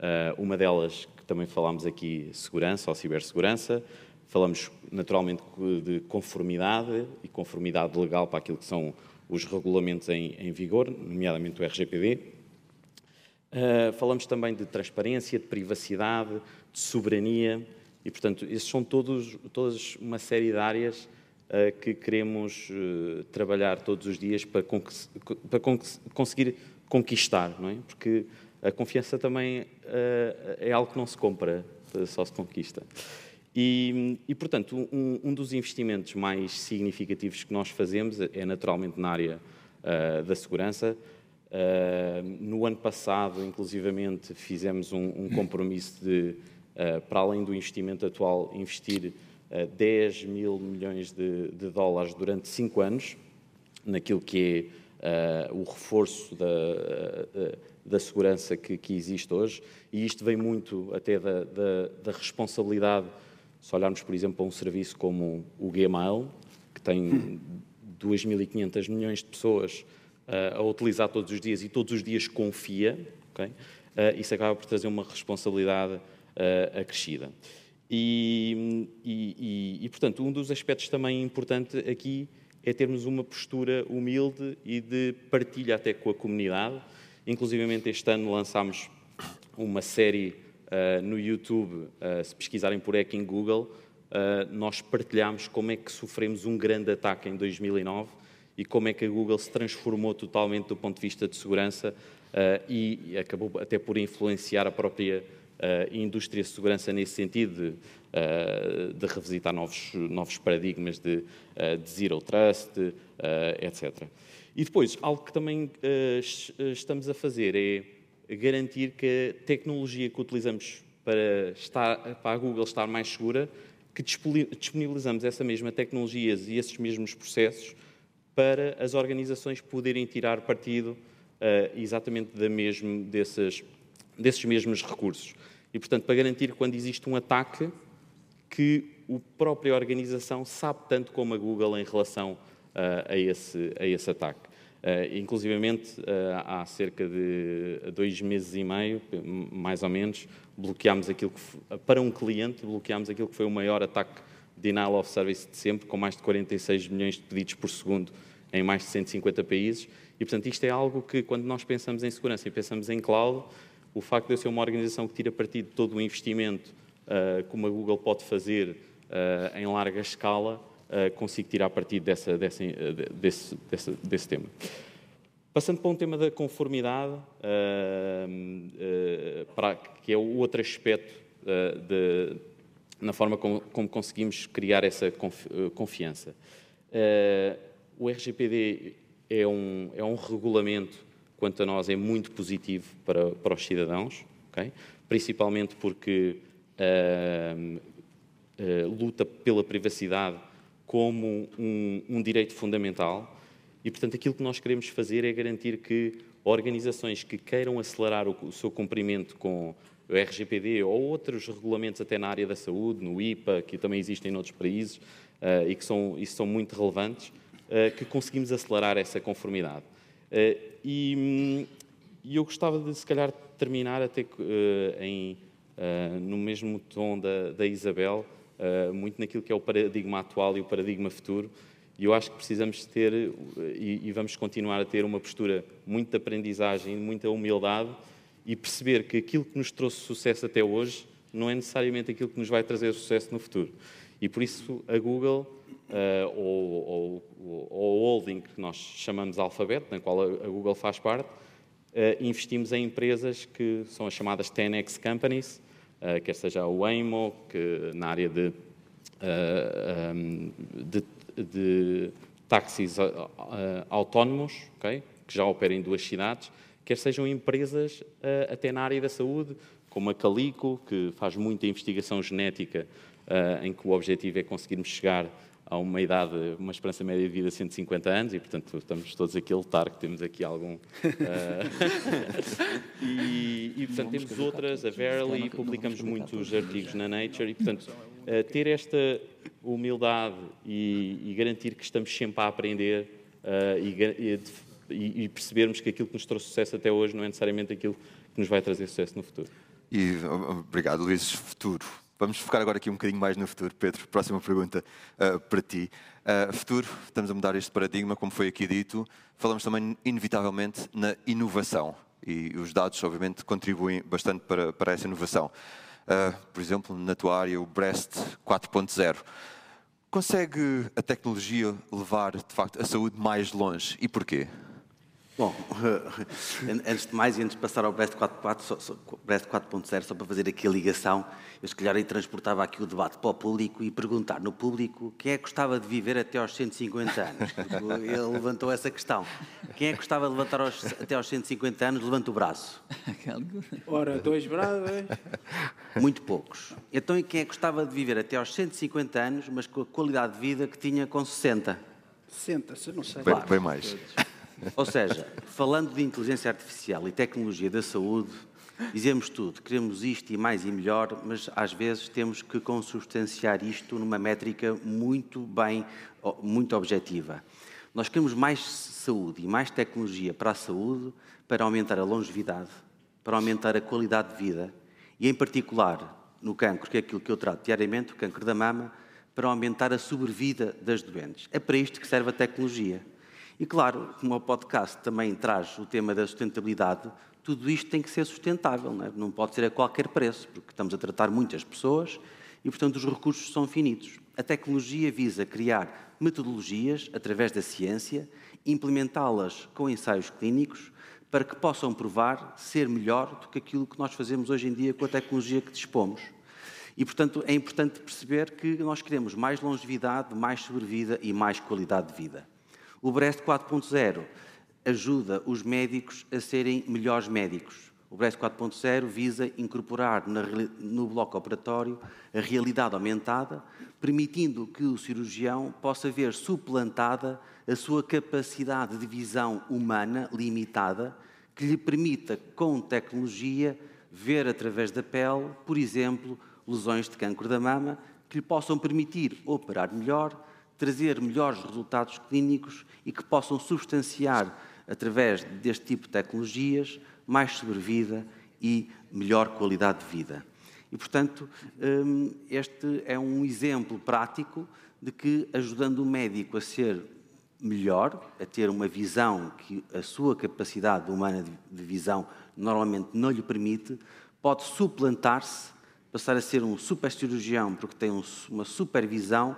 Uh, uma delas, que também falámos aqui, segurança ou cibersegurança, falamos naturalmente de conformidade e conformidade legal para aquilo que são os regulamentos em, em vigor, nomeadamente o RGPD. Uh, falamos também de transparência, de privacidade, de soberania, e, portanto, esses são todos, todas uma série de áreas uh, que queremos trabalhar todos os dias para, para conseguir conquistar, não é? Porque a confiança também uh, é algo que não se compra, só se conquista. E, e portanto, um, um, dos investimentos mais significativos que nós fazemos é naturalmente na área da segurança. no ano passado, inclusivamente, fizemos um, um compromisso de eh, para além do investimento atual, investir 10 eh, mil milhões de, de dólares durante cinco anos naquilo que é uh, o reforço da, uh, da segurança que, que, existe hoje. E isto vem muito até da, da, da, responsabilidade, se olharmos, por exemplo, para um serviço como o Gmail, que tem 2.500 milhões de pessoas uh, a utilizar todos os dias e todos os dias confia, okay? isso acaba por trazer uma responsabilidade uh, acrescida. E, e, e, portanto, um dos aspectos também importante aqui é termos uma postura humilde e de partilha até com a comunidade. Inclusive, este ano lançámos uma série uh, no YouTube, uh, se pesquisarem por Hacking Google, uh, nós partilhamos como é que sofremos um grande ataque em 2009 e como é que a Google se transformou totalmente do ponto de vista de segurança e acabou até por influenciar a própria indústria de segurança nesse sentido, de, de revisitar novos, novos paradigmas de, de zero trust, etc. E depois, algo que também estamos a fazer é garantir que a tecnologia que utilizamos para, estar, para a Google estar mais segura, que disponibilizamos essa mesma tecnologia e esses mesmos processos para as organizações poderem tirar partido uh, exatamente da mesmo, desses, desses mesmos recursos. E, portanto, para garantir quando existe um ataque, que a própria organização sabe tanto como a Google em relação uh, a, esse, a esse ataque. Uh, inclusivamente, uh, há cerca de dois meses e meio, mais ou menos, bloqueámos aquilo que, para um cliente, bloqueámos aquilo que foi o maior ataque de denial of service de sempre, com mais de 46 milhões de pedidos por segundo em mais de 150 países. E, portanto, isto é algo que, quando nós pensamos em segurança e pensamos em cloud, o facto de eu ser uma organização que tira partido de todo o investimento uh, como a Google pode fazer em larga escala, uh, consigo tirar partido dessa, dessa, desse, desse, desse, tema. Passando para um tema da conformidade, para, que é o outro aspecto de, na forma como, como, conseguimos criar essa confiança. o RGPD é um, é um regulamento quanto a nós, é muito positivo para, para os cidadãos, okay? principalmente porque uh, uh, luta pela privacidade como um, um, direito fundamental e, portanto, aquilo que nós queremos fazer é garantir que organizações que queiram acelerar o, o seu cumprimento com o RGPD ou outros regulamentos até na área da saúde, no IPA, que também existem em outros países uh, e que são, isso são muito relevantes, que conseguimos acelerar essa conformidade. Eh, e, e, eu gostava de, se calhar, terminar até em, no mesmo tom da, da Isabel, muito naquilo que é o paradigma atual e o paradigma futuro. E eu acho que precisamos ter, e, e vamos continuar a ter, uma postura muito de aprendizagem, muita humildade e perceber que aquilo que nos trouxe sucesso até hoje não é necessariamente aquilo que nos vai trazer sucesso no futuro. E por isso a Google uh, ou, ou, ou, o holding que nós chamamos Alphabet, na qual a, Google faz parte, uh, investimos em empresas que são as chamadas 10x companies, quer seja o Waymo, que na área de, um, de, de táxis autónomos, okay, que já operam em duas cidades, quer sejam empresas até na área da saúde, como a Calico, que faz muita investigação genética, em que o objetivo é conseguirmos chegar há uma idade, uma esperança média de vida de 150 anos e, portanto, estamos todos aqui a lutar, que temos aqui algum... Uh, [LAUGHS] e, e, portanto, temos outras, a Verily, publicamos muitos artigos na Nature e, portanto, uh, ter esta humildade e, e, garantir que estamos sempre a aprender uh, e, e percebermos que aquilo que nos trouxe sucesso até hoje não é necessariamente aquilo que nos vai trazer sucesso no futuro. E obrigado, Luís. Futuro. Vamos focar agora aqui um bocadinho mais no futuro. Pedro, próxima pergunta uh, para ti. Uh, futuro, estamos a mudar este paradigma, como foi aqui dito. Falamos também, inevitavelmente, na inovação. E os dados, obviamente, contribuem bastante para, para essa inovação. Uh, por exemplo, na tua área, o Breast 4.0. Consegue a tecnologia levar, de facto, a saúde mais longe? E porquê? Bom, [LAUGHS] antes de mais, e antes de passar ao Breast 4.0, só para fazer aqui a ligação, eu se calhar aí transportava aqui o debate para o público e perguntar no público quem é que gostava de viver até aos 150 anos. [LAUGHS] Ele levantou essa questão. Quem é que gostava de levantar aos, até aos 150 anos? Levanta o braço. [LAUGHS] Ora, dois braços. Muito poucos. Então, e quem é que gostava de viver até aos 150 anos, mas com a qualidade de vida que tinha com 60? 60, se não sei. Bem, bem mais. Ou seja, falando de inteligência artificial e tecnologia da saúde, dizemos tudo, queremos isto e mais e melhor, mas às vezes temos que consubstanciar isto numa métrica muito bem, muito objetiva. Nós queremos mais saúde e mais tecnologia para a saúde para aumentar a longevidade, para aumentar a qualidade de vida e, em particular, no cancro, que é aquilo que eu trato diariamente, o cancro da mama, para aumentar a sobrevida das doentes. É para isto que serve a tecnologia. E claro, como o podcast também traz o tema da sustentabilidade, tudo isto tem que ser sustentável, não, é? não pode ser a qualquer preço, porque estamos a tratar muitas pessoas e, portanto, os recursos são finitos. A tecnologia visa criar metodologias através da ciência, implementá-las com ensaios clínicos, para que possam provar ser melhor do que aquilo que nós fazemos hoje em dia com a tecnologia que dispomos. E, portanto, é importante perceber que nós queremos mais longevidade, mais sobrevida e mais qualidade de vida. O Brest 4.0 ajuda os médicos a serem melhores médicos. O Brest 4.0 visa incorporar no bloco operatório a realidade aumentada, permitindo que o cirurgião possa ver suplantada a sua capacidade de visão humana limitada, que lhe permita, com tecnologia, ver através da pele, por exemplo, lesões de cancro da mama, que lhe possam permitir operar melhor, trazer melhores resultados clínicos e que possam substanciar, através deste tipo de tecnologias, mais sobrevida e melhor qualidade de vida. E, portanto, hum, este é um exemplo prático de que, ajudando o médico a ser melhor, a ter uma visão que a sua capacidade humana de visão normalmente não lhe permite, pode suplantar-se, passar a ser um super cirurgião porque tem uma supervisão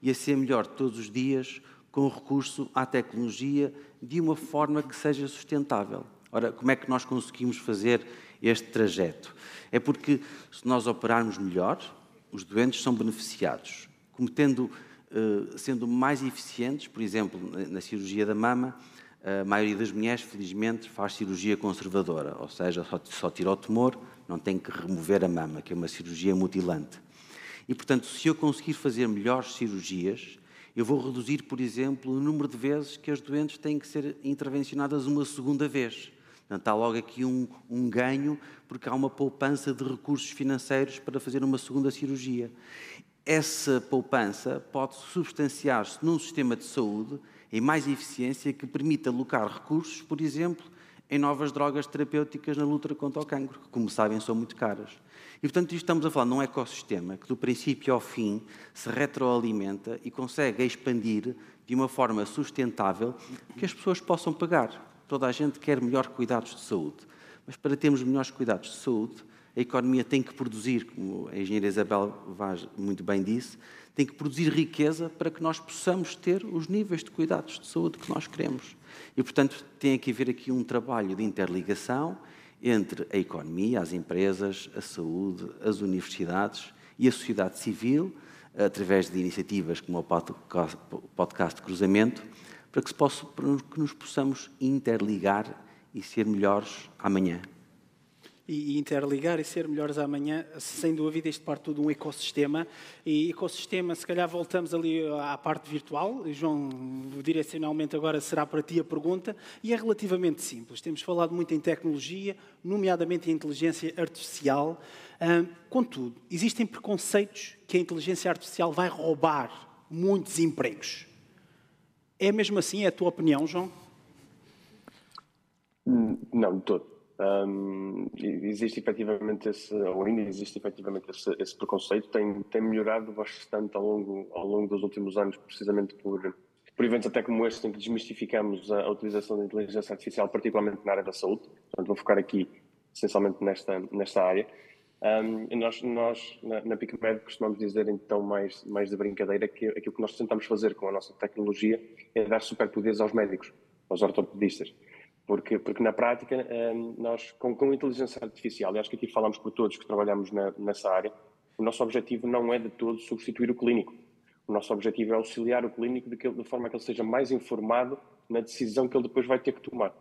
e a ser melhor todos os dias com recurso à tecnologia de uma forma que seja sustentável. Ora, como é que nós conseguimos fazer este trajeto? É porque se nós operarmos melhor, os doentes são beneficiados. Como tendo, eh, sendo mais eficientes, por exemplo, na cirurgia da mama, a maioria das mulheres, felizmente, faz cirurgia conservadora, ou seja, só, só tira o tumor, não tem que remover a mama, que é uma cirurgia mutilante. E, portanto, se eu conseguir fazer melhores cirurgias, eu vou reduzir, por exemplo, o número de vezes que as doentes têm que ser intervencionadas uma segunda vez. Portanto, há logo aqui um, um ganho, porque há uma poupança de recursos financeiros para fazer uma segunda cirurgia. Essa poupança pode substanciar-se num sistema de saúde em mais eficiência que permita alocar recursos, por exemplo, em novas drogas terapêuticas na luta contra o cancro, que, como sabem, são muito caras. E, portanto, isto estamos a falar num ecossistema que, do princípio ao fim, se retroalimenta e consegue expandir de uma forma sustentável que as pessoas possam pagar. Toda a gente quer melhores cuidados de saúde. Mas para termos melhores cuidados de saúde, a economia tem que produzir, como a engenheira Isabel Vaz muito bem disse, tem que produzir riqueza para que nós possamos ter os níveis de cuidados de saúde que nós queremos. E, portanto, tem que haver aqui um trabalho de interligação entre a economia, as empresas, a saúde, as universidades e a sociedade civil, através de iniciativas como o podcast Cruzamento, para que, possa, para que nos possamos interligar e ser melhores amanhã. E, interligar e ser melhores amanhã, sem dúvida, isto parte tudo de um ecossistema. E ecossistema, se calhar voltamos ali à parte virtual. João, direcionalmente agora será para ti a pergunta. E é relativamente simples. Temos falado muito em tecnologia, nomeadamente em inteligência artificial. contudo, existem preconceitos que a inteligência artificial vai roubar muitos empregos. É mesmo assim? É a tua opinião, João? Não, de todo. Um, existe efetivamente esse, ou ainda existe efetivamente esse, esse, preconceito, tem, tem melhorado bastante ao longo, ao longo dos últimos anos, precisamente por, por eventos até como este, em que desmistificamos a, a utilização da inteligência artificial, particularmente na área da saúde. Portanto, vou focar aqui essencialmente nesta, nesta área. Um, nós, nós, na, na PicMed, costumamos dizer, então, mais, mais de brincadeira, que aquilo que nós tentamos fazer com a nossa tecnologia é dar superpoderes aos médicos, aos ortopedistas. Porque, porque na prática, hum, nós, com, com inteligência artificial, e acho que aqui falamos por todos que trabalhamos na, nessa área, o nosso objetivo não é de todo substituir o clínico. O nosso objetivo é auxiliar o clínico de, que, de forma que ele seja mais informado na decisão que ele depois vai ter que tomar.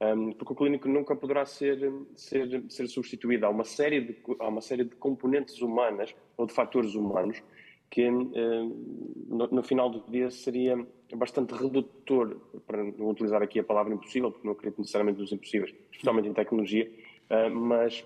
Um, porque o clínico nunca poderá ser, ser, ser substituído. Há uma, série de, há uma série de componentes humanas ou de fatores humanos que no, no, final do dia seria bastante redutor, para não utilizar aqui a palavra impossível, porque não acredito necessariamente nos impossíveis, especialmente em tecnologia, uh, mas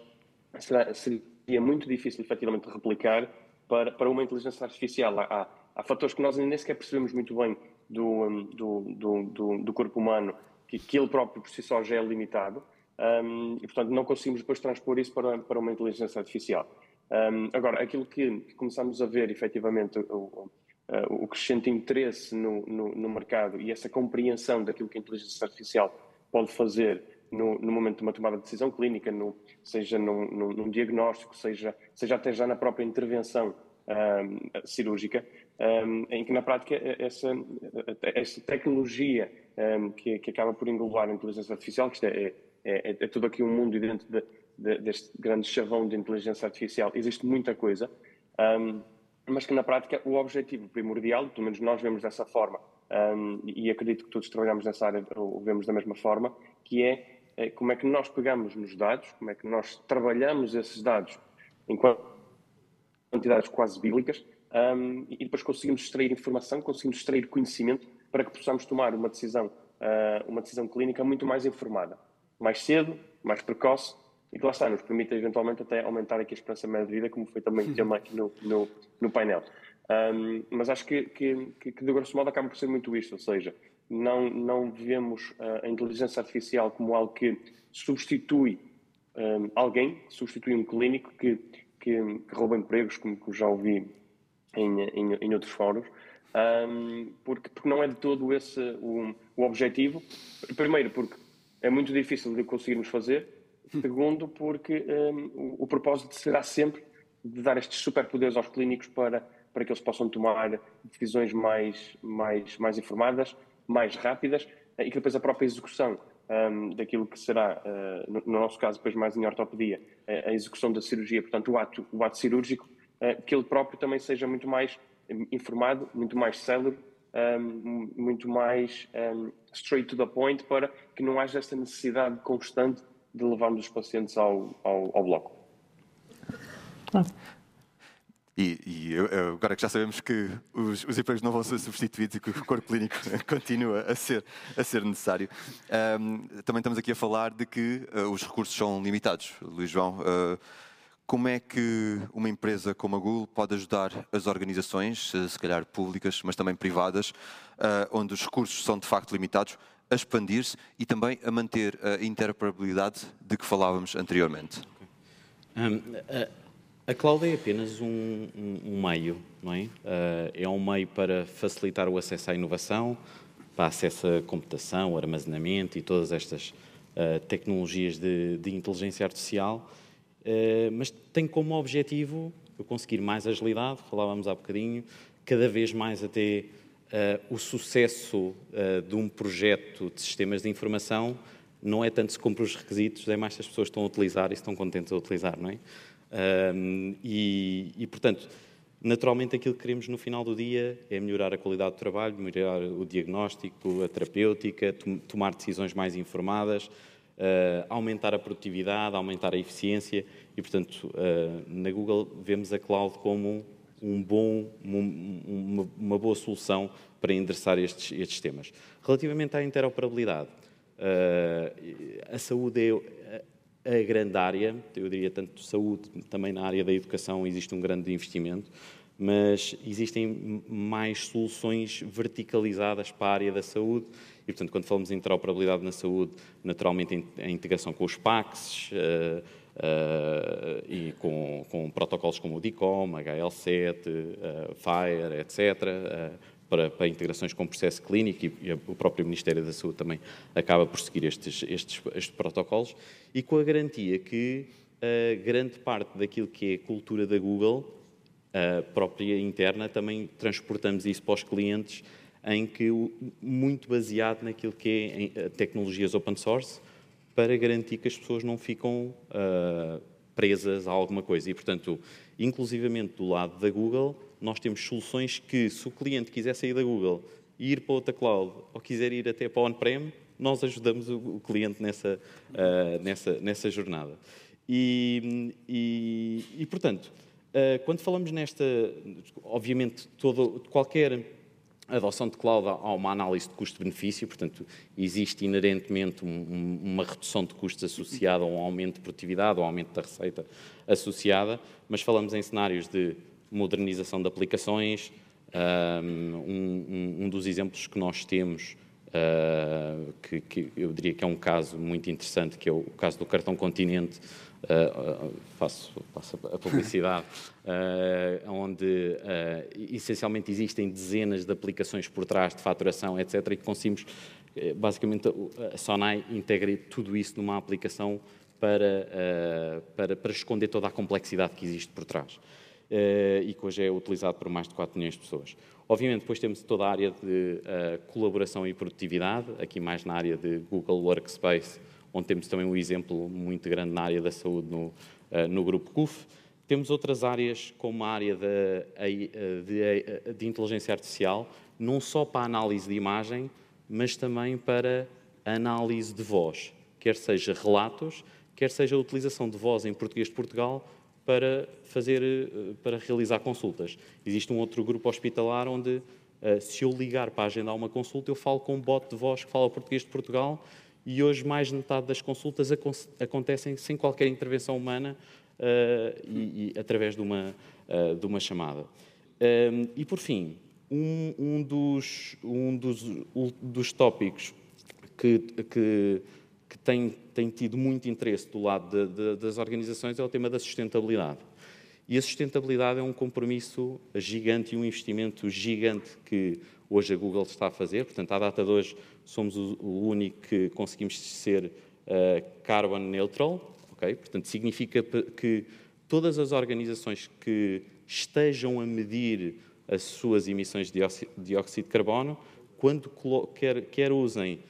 seria muito difícil efetivamente replicar para, para uma inteligência artificial. Há, fatores que nós nem sequer percebemos muito bem do, do, do, do, corpo humano, que, que ele próprio por si só já é limitado, um, e portanto não conseguimos depois transpor isso para, para uma inteligência artificial. Um, agora, aquilo que, começamos a ver, efetivamente, o, o crescente interesse no, no, no, mercado e essa compreensão daquilo que a inteligência artificial pode fazer no, no momento de uma tomada de decisão clínica, seja num, num, num, diagnóstico, seja, seja até já na própria intervenção um, cirúrgica, um, em que na prática essa, essa tecnologia que, que, acaba por englobar a inteligência artificial, que isto é, é, é, é tudo aqui um mundo dentro de, de, deste grande chavão de inteligência artificial, existe muita coisa, um, mas que na prática o objetivo primordial, pelo menos nós vemos dessa forma, um, e acredito que todos trabalhamos nessa área ou vemos da mesma forma, que é, é, como é que nós pegamos nos dados, como é que nós trabalhamos esses dados em quantidades quase bíblicas um, e depois conseguimos extrair informação, conseguimos extrair conhecimento para que possamos tomar uma decisão, uh, uma decisão clínica muito mais informada, mais cedo, mais precoce e que lá está, nos permite eventualmente até aumentar aqui a esperança média de vida, como foi também tema aqui no, no, no painel. Um, mas acho que, que, que, de grosso modo acaba por ser muito isto, ou seja, não, não vemos uh, a inteligência artificial como algo que substitui um, alguém, substitui um clínico que, que, que rouba empregos, como, como já ouvi em, em, em outros fóruns, um, porque, porque não é de todo esse o, o objetivo. Primeiro, porque é muito difícil de conseguirmos fazer, Segundo, porque um, o, o, propósito será sempre de dar estes superpoderes aos clínicos para, para que eles possam tomar decisões mais, mais, mais informadas, mais rápidas eh, e que depois a própria execução um, daquilo que será, uh, no, no, nosso caso, depois mais em ortopedia, a, a execução da cirurgia, portanto, o ato, o ato cirúrgico, uh, que ele próprio também seja muito mais informado, muito mais célebre, um, muito mais um, straight to the point, para que não haja esta necessidade constante de levarmos os pacientes ao, ao, ao bloco. Ah. E, e, agora que já sabemos que os, os, empregos não vão ser substituídos e que o corpo clínico [LAUGHS] continua a ser, a ser necessário, um, também estamos aqui a falar de que uh, os recursos são limitados. Luís João, uh, como é que uma empresa como a Google pode ajudar as organizações, se calhar públicas, mas também privadas, uh, onde os recursos são de facto limitados, a expandir-se e também a manter a interoperabilidade de que falávamos anteriormente. Um, a, a, cloud é apenas um, um, um meio, não é? Uh, é um meio para facilitar o acesso à inovação, para acesso à computação, armazenamento e todas estas uh, tecnologias de, de, inteligência artificial, uh, mas tem como objetivo conseguir mais agilidade, falávamos há bocadinho, cada vez mais até o sucesso uh, de um projeto de sistemas de informação não é tanto se cumpre os requisitos, é mais se as pessoas estão a utilizar e estão contentes a utilizar, não é? Uh, e, e, portanto, naturalmente aquilo que queremos no final do dia é melhorar a qualidade do trabalho, melhorar o diagnóstico, a terapêutica, tomar decisões mais informadas, aumentar a produtividade, aumentar a eficiência e, portanto, na Google vemos a cloud como um bom, uma, uma boa solução para endereçar estes, estes temas. Relativamente à interoperabilidade, a saúde é a grande área, eu diria tanto saúde, também na área da educação existe um grande investimento, mas existem mais soluções verticalizadas para a área da saúde e, portanto, quando falamos em interoperabilidade na saúde, naturalmente a integração com os PACs uh, uh, e com, com, protocolos como o DICOM, HL7, uh, FIRE, etc., para, para, integrações com processo clínico e, e, o próprio Ministério da Saúde também acaba por seguir estes, estes, estes protocolos e com a garantia que grande parte daquilo que é cultura da Google, própria interna, também transportamos isso para os clientes em que muito baseado naquilo que é eh, tecnologias open source para garantir que as pessoas não ficam uh, presas a alguma coisa. E, portanto, inclusivamente do lado da Google, nós temos soluções que, se o cliente quiser sair da Google e ir para outra cloud ou quiser ir até para on-prem, nós ajudamos o, cliente nessa, uh, nessa, nessa jornada. E, e, e portanto, uh, quando falamos nesta, obviamente, todo, qualquer adoção de cloud há uma análise de custo-benefício, portanto, existe inerentemente um, uma redução de custos associada a um aumento de produtividade ou um aumento da receita associada, mas falamos em cenários de modernização de aplicações. Um dos exemplos que nós temos, uh, que, que, eu diria que é um caso muito interessante, que é o caso do cartão Continente, uh, faço, faço, a publicidade, uh, [LAUGHS] onde essencialmente existem dezenas de aplicações por trás de faturação, etc., e que conseguimos, basicamente, a Sonai integra tudo isso numa aplicação para, para, para esconder toda a complexidade que existe por trás. Eh, e que hoje é utilizado por mais de 4 milhões de pessoas. Obviamente, depois temos toda a área de uh, colaboração e produtividade, aqui mais na área de Google Workspace, onde temos também um exemplo muito grande na área da saúde no, uh, no grupo CUF. Temos outras áreas, como a área de, de, de, inteligência artificial, não só para a análise de imagem, mas também para a análise de voz, quer seja relatos, quer seja a utilização de voz em português de Portugal para fazer, eh, para realizar consultas. Existe um outro grupo hospitalar onde, eh, se eu ligar para agendar uma consulta, eu falo com um bot de voz que fala português de Portugal e hoje mais de metade das consultas acontecem sem qualquer intervenção humana uh, e, e, através de uma, de uma chamada. E por fim, um, um, dos, um dos, dos tópicos que, que que tem, tem tido muito interesse do lado de, de, das organizações é o tema da sustentabilidade. E a sustentabilidade é um compromisso gigante e um investimento gigante que hoje a Google está a fazer. Portanto, à data de hoje, somos o, único que conseguimos ser uh, carbon neutral. Okay? Portanto, significa que todas as organizações que estejam a medir as suas emissões de dióxido de carbono, quando quer, quer usem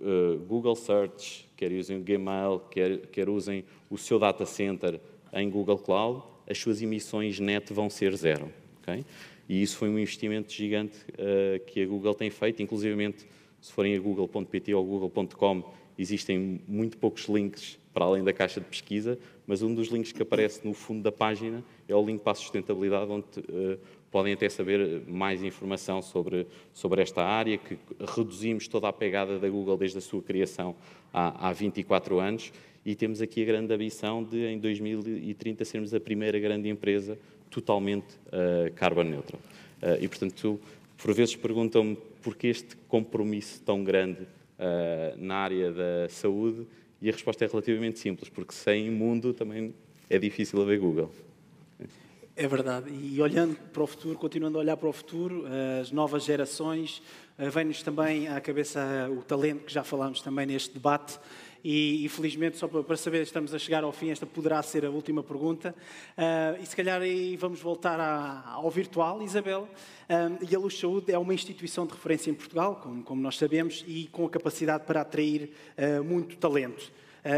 uh, Google Search, quer usem o Gmail, quer, quer usem o seu data center em Google Cloud, as suas emissões net vão ser zero. Okay? E isso foi um investimento gigante uh, que a Google tem feito, inclusive se forem a google.pt ou google.com, existem muito poucos links para além da caixa de pesquisa, mas um dos links que aparece no fundo da página é o link para a sustentabilidade, onde uh, podem até saber mais informação sobre, sobre esta área, que reduzimos toda a pegada da Google desde a sua criação há, há 24 anos e temos aqui a grande ambição de, em 2030, sermos a primeira grande empresa totalmente uh, carbon neutral. Uh, e, portanto, por vezes perguntam-me por que este compromisso tão grande na área da saúde e a resposta é relativamente simples, porque sem mundo também é difícil haver Google. É verdade. E olhando para o futuro, continuando a olhar para o futuro, as novas gerações, eh, vem-nos também à cabeça o talento que já falámos também neste debate. E, e, felizmente, só para saber, estamos a chegar ao fim, esta poderá ser a última pergunta. Uh, e se calhar aí vamos voltar ao virtual, Isabel. Uh, e a Luz Saúde é uma instituição de referência em Portugal, como, como nós sabemos, e com a capacidade para atrair uh, muito talento.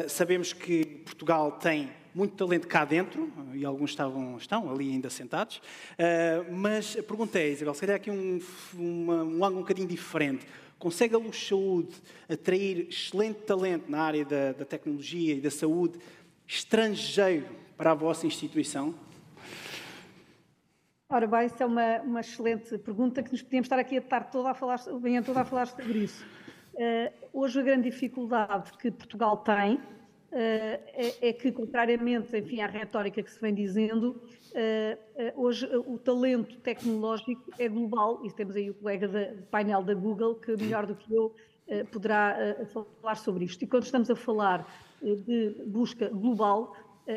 sabemos que Portugal tem muito talento cá dentro, e alguns estavam, estão ali ainda sentados, uh, mas a pergunta é, Isabel, se calhar aqui um, uma, um ângulo um bocadinho diferente. Consegue a Luz Saúde atrair excelente talento na área da, da tecnologia e da saúde estrangeiro para a vossa instituição? Ora bem, isso é uma, uma excelente pergunta que nos podíamos estar aqui a estar toda a falar, bem, toda a falar sobre isso. Uh, hoje a grande dificuldade que Portugal tem é, é, que, contrariamente enfim, à retórica que se vem dizendo, uh, hoje o talento tecnológico é global e temos aí o colega do painel da Google que melhor do que eu poderá falar sobre isto. E quando estamos a falar de busca global,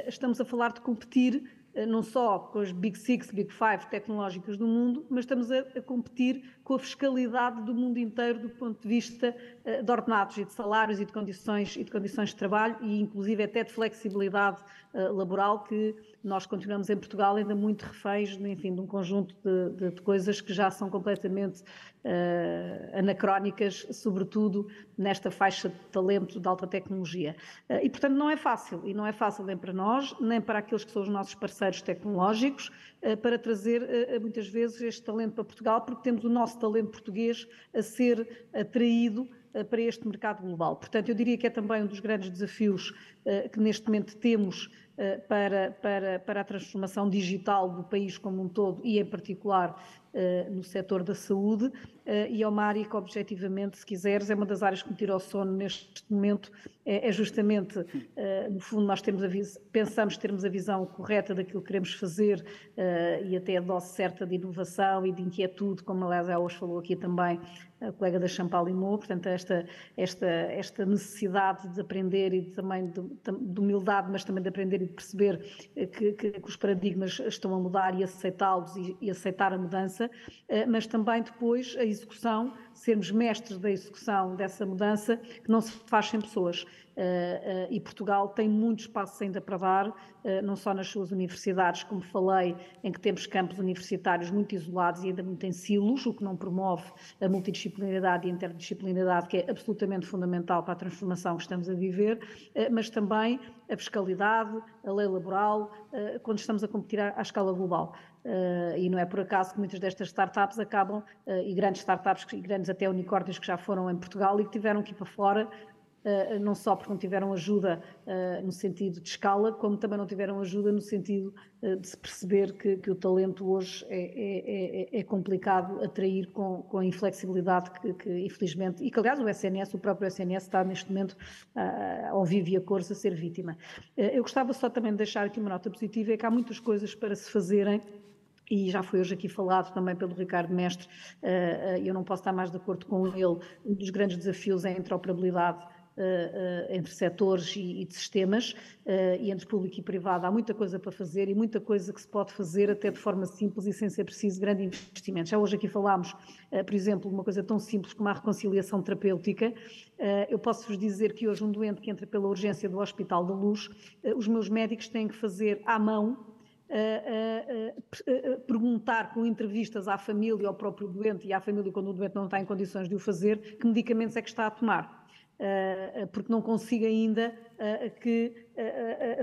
estamos a falar de competir eh, não só com as Big Six, Big Five tecnológicas do mundo, mas estamos a, a, competir com a fiscalidade do mundo inteiro do ponto de vista uh, de ordenados e de salários e de condições e de condições de trabalho e inclusive até de flexibilidade uh, laboral que nós continuamos em Portugal ainda muito reféns, enfim, de um conjunto de, de, de coisas que já são completamente uh, anacrónicas, sobretudo nesta faixa de talento de alta tecnologia. E, portanto, não é fácil, e não é fácil nem para nós, nem para aqueles que são os nossos parceiros tecnológicos, uh, para trazer muitas vezes este talento para Portugal, porque temos o nosso talento português a ser atraído para este mercado global. Portanto, eu diria que é também um dos grandes desafios que neste momento temos para, para, para a transformação digital do país como um todo e, em particular, no setor da saúde, e a uma que, objetivamente, se quiseres, é uma das áreas que me tira o sono neste momento, é, é justamente, uh, no fundo, nós temos a pensamos termos a visão correta daquilo que queremos fazer e até a dose certa de inovação e de inquietude, como aliás ela hoje falou aqui também, a colega da Champalimau, portanto, esta, esta, esta necessidade de aprender e de, também de, de, humildade, mas também de aprender e de perceber que, que, que os paradigmas estão a mudar e aceitá-los e, e aceitar a mudança eh, mas também depois a execução, sermos mestres da execução dessa mudança, que não se faz sem pessoas. Eh, eh, e Portugal tem muito espaço ainda para dar, não só nas suas universidades, como falei, em que temos campos universitários muito isolados e ainda muito em silos, o que não promove a multidisciplinaridade e a interdisciplinaridade, que é absolutamente fundamental para a transformação que estamos a viver, mas também a fiscalidade, a lei laboral, quando estamos a competir à escala global. E não é por acaso que muitas destas startups acabam, e grandes startups, e grandes até unicórnios que já foram em Portugal e que tiveram que ir para fora, não só porque não tiveram ajuda no sentido de escala, como também não tiveram ajuda no sentido de se perceber que, que o talento hoje é, é, é, é, complicado atrair com, com a inflexibilidade que, que, infelizmente, e que aliás o SNS, o próprio SNS está neste momento ao vivo e a cores a ser vítima. eu gostava só também de deixar aqui uma nota positiva, é que há muitas coisas para se fazerem e já foi hoje aqui falado também pelo Ricardo Mestre, eh, eh, eu não posso estar mais de acordo com ele, um dos grandes desafios é a interoperabilidade entre setores e, de sistemas uh, e entre público e privado. Há muita coisa para fazer e muita coisa que se pode fazer até de forma simples e sem ser preciso grande investimento. Já hoje aqui falámos, por exemplo, de uma coisa tão simples como a reconciliação terapêutica. eu posso-vos dizer que hoje um doente que entra pela urgência do Hospital da Luz, os meus médicos têm que fazer à mão perguntar com entrevistas à família, ao próprio doente e à família quando o doente não está em condições de o fazer, que medicamentos é que está a tomar. Uh, porque não consigo ainda uh, que,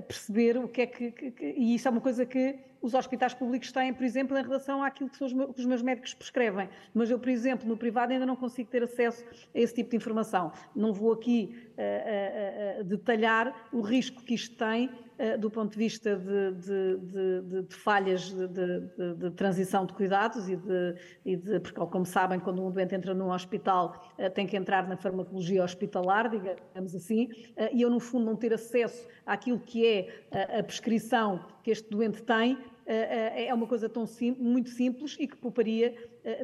perceber o que é que, que, que, E isso é uma coisa que os hospitais públicos têm, por exemplo, em relação àquilo que, os, meus, que os meus médicos prescrevem. Mas eu, por exemplo, no privado ainda não consigo ter acesso a esse tipo de informação. Não vou aqui detalhar o risco que isto tem eh, do ponto de vista de, de, de, de falhas de, transição de cuidados e de, e de, porque como sabem, quando um doente entra num hospital eh, tem que entrar na farmacologia hospitalar, digamos assim, eh, e eu no fundo não ter acesso àquilo que é a prescrição que este doente tem, é uma coisa tão sim, muito simples e que pouparia,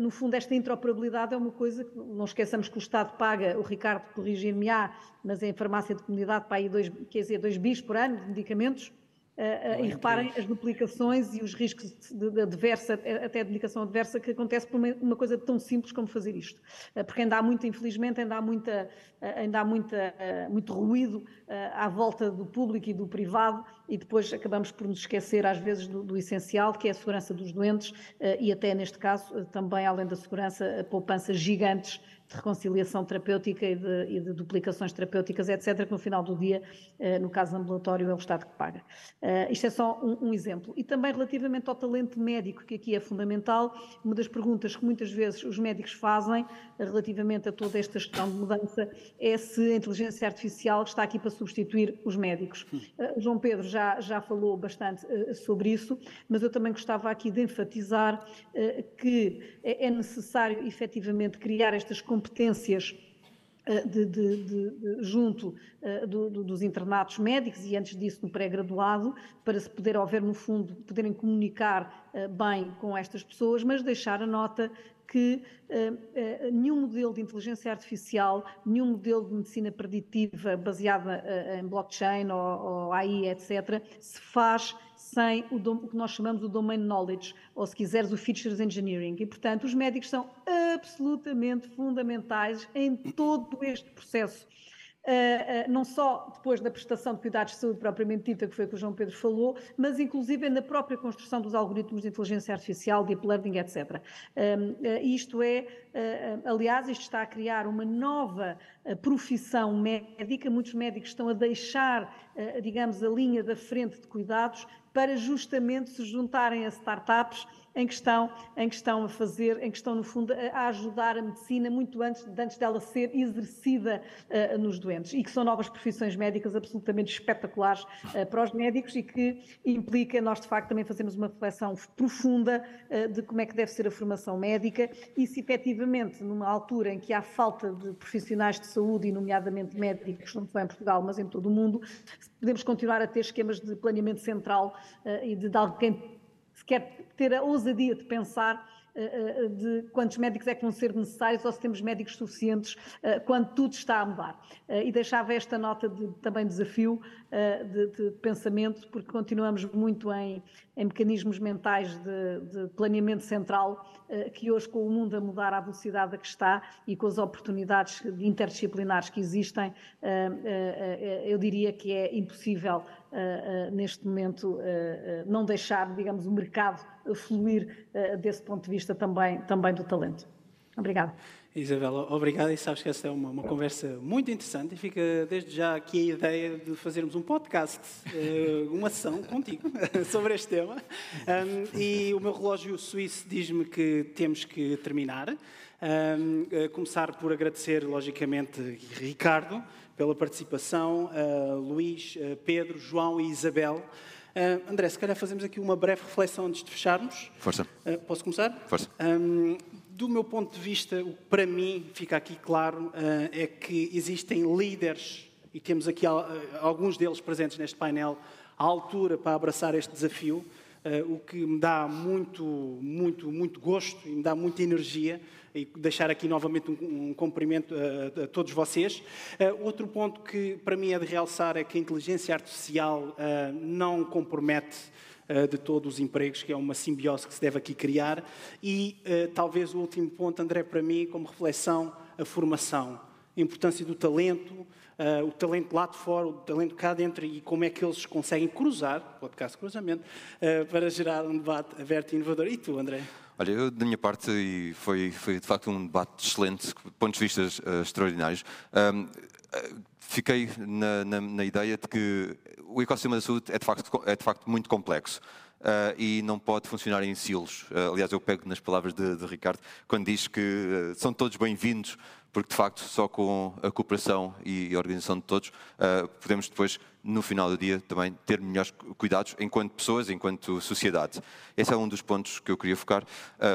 no fundo, esta interoperabilidade é uma coisa que não esqueçamos que o Estado paga, o Ricardo corrigir-me-á, mas em farmácia de comunidade para aí dois, quer dizer, dois bis por ano de medicamentos, Uh, uh, e reparem as duplicações e os riscos de, de adversa, até de medicação adversa, que acontece por uma, uma, coisa tão simples como fazer isto. Uh, porque ainda há muito, infelizmente, ainda há, muita, ainda há muita, muito ruído à volta do público e do privado e depois acabamos por nos esquecer às vezes do, do essencial, que é a segurança dos doentes e até neste caso também, além da segurança, poupanças gigantes de reconciliação terapêutica e de, e de, duplicações terapêuticas, etc., que no final do dia, eh, no caso ambulatório, é o Estado que paga. Eh, isto é só um, um, exemplo. E também relativamente ao talento médico, que aqui é fundamental, uma das perguntas que muitas vezes os médicos fazem eh, relativamente a toda esta questão de mudança é se a inteligência artificial está aqui para substituir os médicos. O João Pedro já, já falou bastante sobre isso, mas eu também gostava aqui de enfatizar que é, é necessário efetivamente criar estas condições competências eh, de, de, de, junto do, dos internatos médicos e antes disso no pré-graduado, para se poder haver, no fundo, poderem comunicar uh, bem com estas pessoas, mas deixar a nota que nenhum modelo de inteligência artificial, nenhum modelo de medicina preditiva baseada em blockchain ou, ou AI, etc., se faz sem o, o, que nós chamamos o domain knowledge, ou se quiseres o features engineering. E, portanto, os médicos são absolutamente fundamentais em todo este processo. Uh, uh, não só depois da prestação de cuidados de saúde propriamente dita, que foi o que o João Pedro falou, mas inclusive na própria construção dos algoritmos de inteligência artificial, deep learning, etc. Uh, isto é, aliás, isto está a criar uma nova profissão médica, muitos médicos estão a deixar, digamos, a linha da frente de cuidados para justamente se juntarem a startups em que estão, em que estão a fazer, em que estão, no fundo, a ajudar a medicina muito antes, antes dela ser exercida uh, nos doentes. E que são novas profissões médicas absolutamente espetaculares uh, para os médicos e que implica nós, de facto, também fazermos uma reflexão profunda uh, de como é que deve ser a formação médica e se efetivamente, numa altura em que há falta de profissionais de saúde, e nomeadamente médicos, não só em Portugal, mas em todo o mundo, podemos continuar a ter esquemas de planeamento central e de, de alguém quer ter a ousadia de pensar eh, eh, de quantos médicos é que vão ser necessários ou se temos médicos suficientes eh, quando tudo está a mudar. E deixava esta nota de também desafio de, de pensamento, porque continuamos muito em, em mecanismos mentais de, de, planeamento central, que hoje, com o mundo a mudar à velocidade a que está e com as oportunidades interdisciplinares que existem, eu diria que é impossível neste momento não deixar, digamos, o mercado fluir desse ponto de vista também, também do talento. Obrigada. Isabela, obrigada e sabes que esta é uma, uma, conversa muito interessante e fica desde já aqui a ideia de fazermos um podcast, uma ação contigo [LAUGHS] sobre este tema. E o meu relógio suíço diz-me que temos que terminar. Começar por agradecer, logicamente, Ricardo, pela participação, uh, Luís, uh, Pedro, João e Isabel. Uh, André, se calhar fazemos aqui uma breve reflexão antes de fecharmos. Força. Posso começar? Força. Um, do meu ponto de vista, o que para mim fica aqui claro é que existem líderes, e temos aqui alguns deles presentes neste painel, à altura para abraçar este desafio, o que me dá muito, muito, muito gosto e me dá muita energia e deixar aqui novamente um, um cumprimento a, a, todos vocês. Uh, outro ponto que para mim é de realçar é que a inteligência artificial uh, não compromete de todos os empregos, que é uma simbiose que se deve aqui criar. E talvez o último ponto, André, para mim, como reflexão, a formação, a importância do talento, o talento lá de fora, o talento cá dentro e como é que eles conseguem cruzar, podcast cruzamento, para gerar um debate aberto e inovador. E tu, André? Olha, eu, da minha parte, e foi, foi de facto um debate excelente, pontos de vista uh, extraordinários. Um, uh, fiquei na, na, na, ideia de que o ecossistema da saúde é de facto, é de facto muito complexo. Uh, e não pode funcionar em silos. aliás, eu pego nas palavras de, de Ricardo quando diz que são todos bem-vindos porque de facto só com a cooperação e a organização de todos uh, podemos depois, no final do dia, também ter melhores cuidados enquanto pessoas, enquanto sociedade. Esse é um dos pontos que eu queria focar, uh,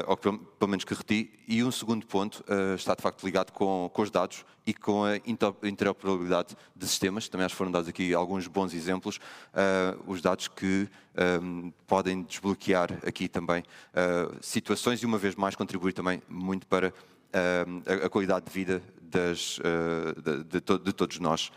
ou pelo, pelo, menos que reti. E um segundo ponto uh, está de facto ligado com, com, os dados e com a interoperabilidade de sistemas. Também acho que foram dados aqui alguns bons exemplos, os dados que um, podem desbloquear aqui também situações e, uma vez mais, contribuir também muito para a, a, qualidade de vida das, uh, de, de, to, de, todos nós.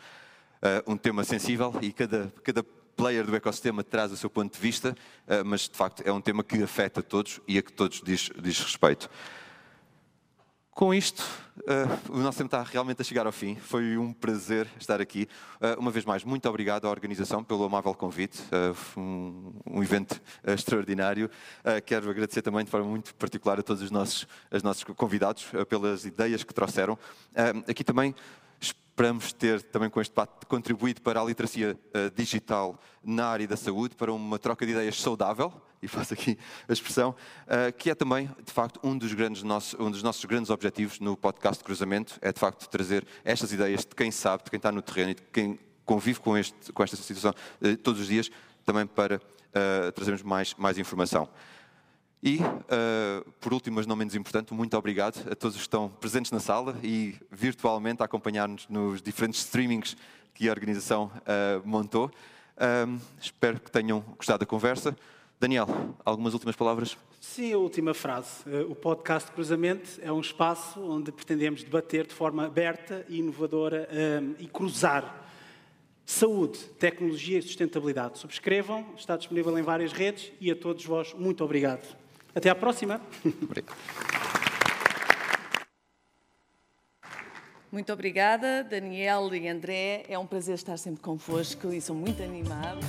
Uh, um tema sensível e cada, cada player do ecossistema traz o seu ponto de vista, uh, mas de facto é um tema que afeta todos e a que todos diz, diz respeito. Com isto, uh, o nosso tempo está realmente a chegar ao fim. Foi um prazer estar aqui. Uh, uma vez mais, muito obrigado à organização pelo amável convite. Uh, um, um, evento extraordinário. quero agradecer também de forma muito particular a todos os nossos, os nossos convidados pelas ideias que trouxeram. aqui também Esperamos ter também com este debate contribuído para a literacia uh, digital na área da saúde, para uma troca de ideias saudável, e faço aqui a expressão, uh, que é também, de facto, um dos, grandes nossos, um dos nossos grandes objetivos no podcast de Cruzamento, é de facto trazer estas ideias de quem sabe, de quem está no terreno e de quem convive com, este, com esta situação uh, todos os dias, também para trazermos mais, mais informação. E, uh, por último, mas não menos importante, muito obrigado a todos os que estão presentes na sala e virtualmente a acompanhar-nos nos diferentes streamings que a organização uh, montou. Uh, espero que tenham gostado da conversa. Daniel, algumas últimas palavras? Sim, a última frase. O podcast Cruzamento é um espaço onde pretendemos debater de forma aberta e inovadora e cruzar saúde, tecnologia e sustentabilidade. Subscrevam, está disponível em várias redes e a todos vós, muito obrigado. Até à próxima. Obrigado. Muito obrigada, Daniel e André. É um prazer estar sempre convosco e sou muito animado.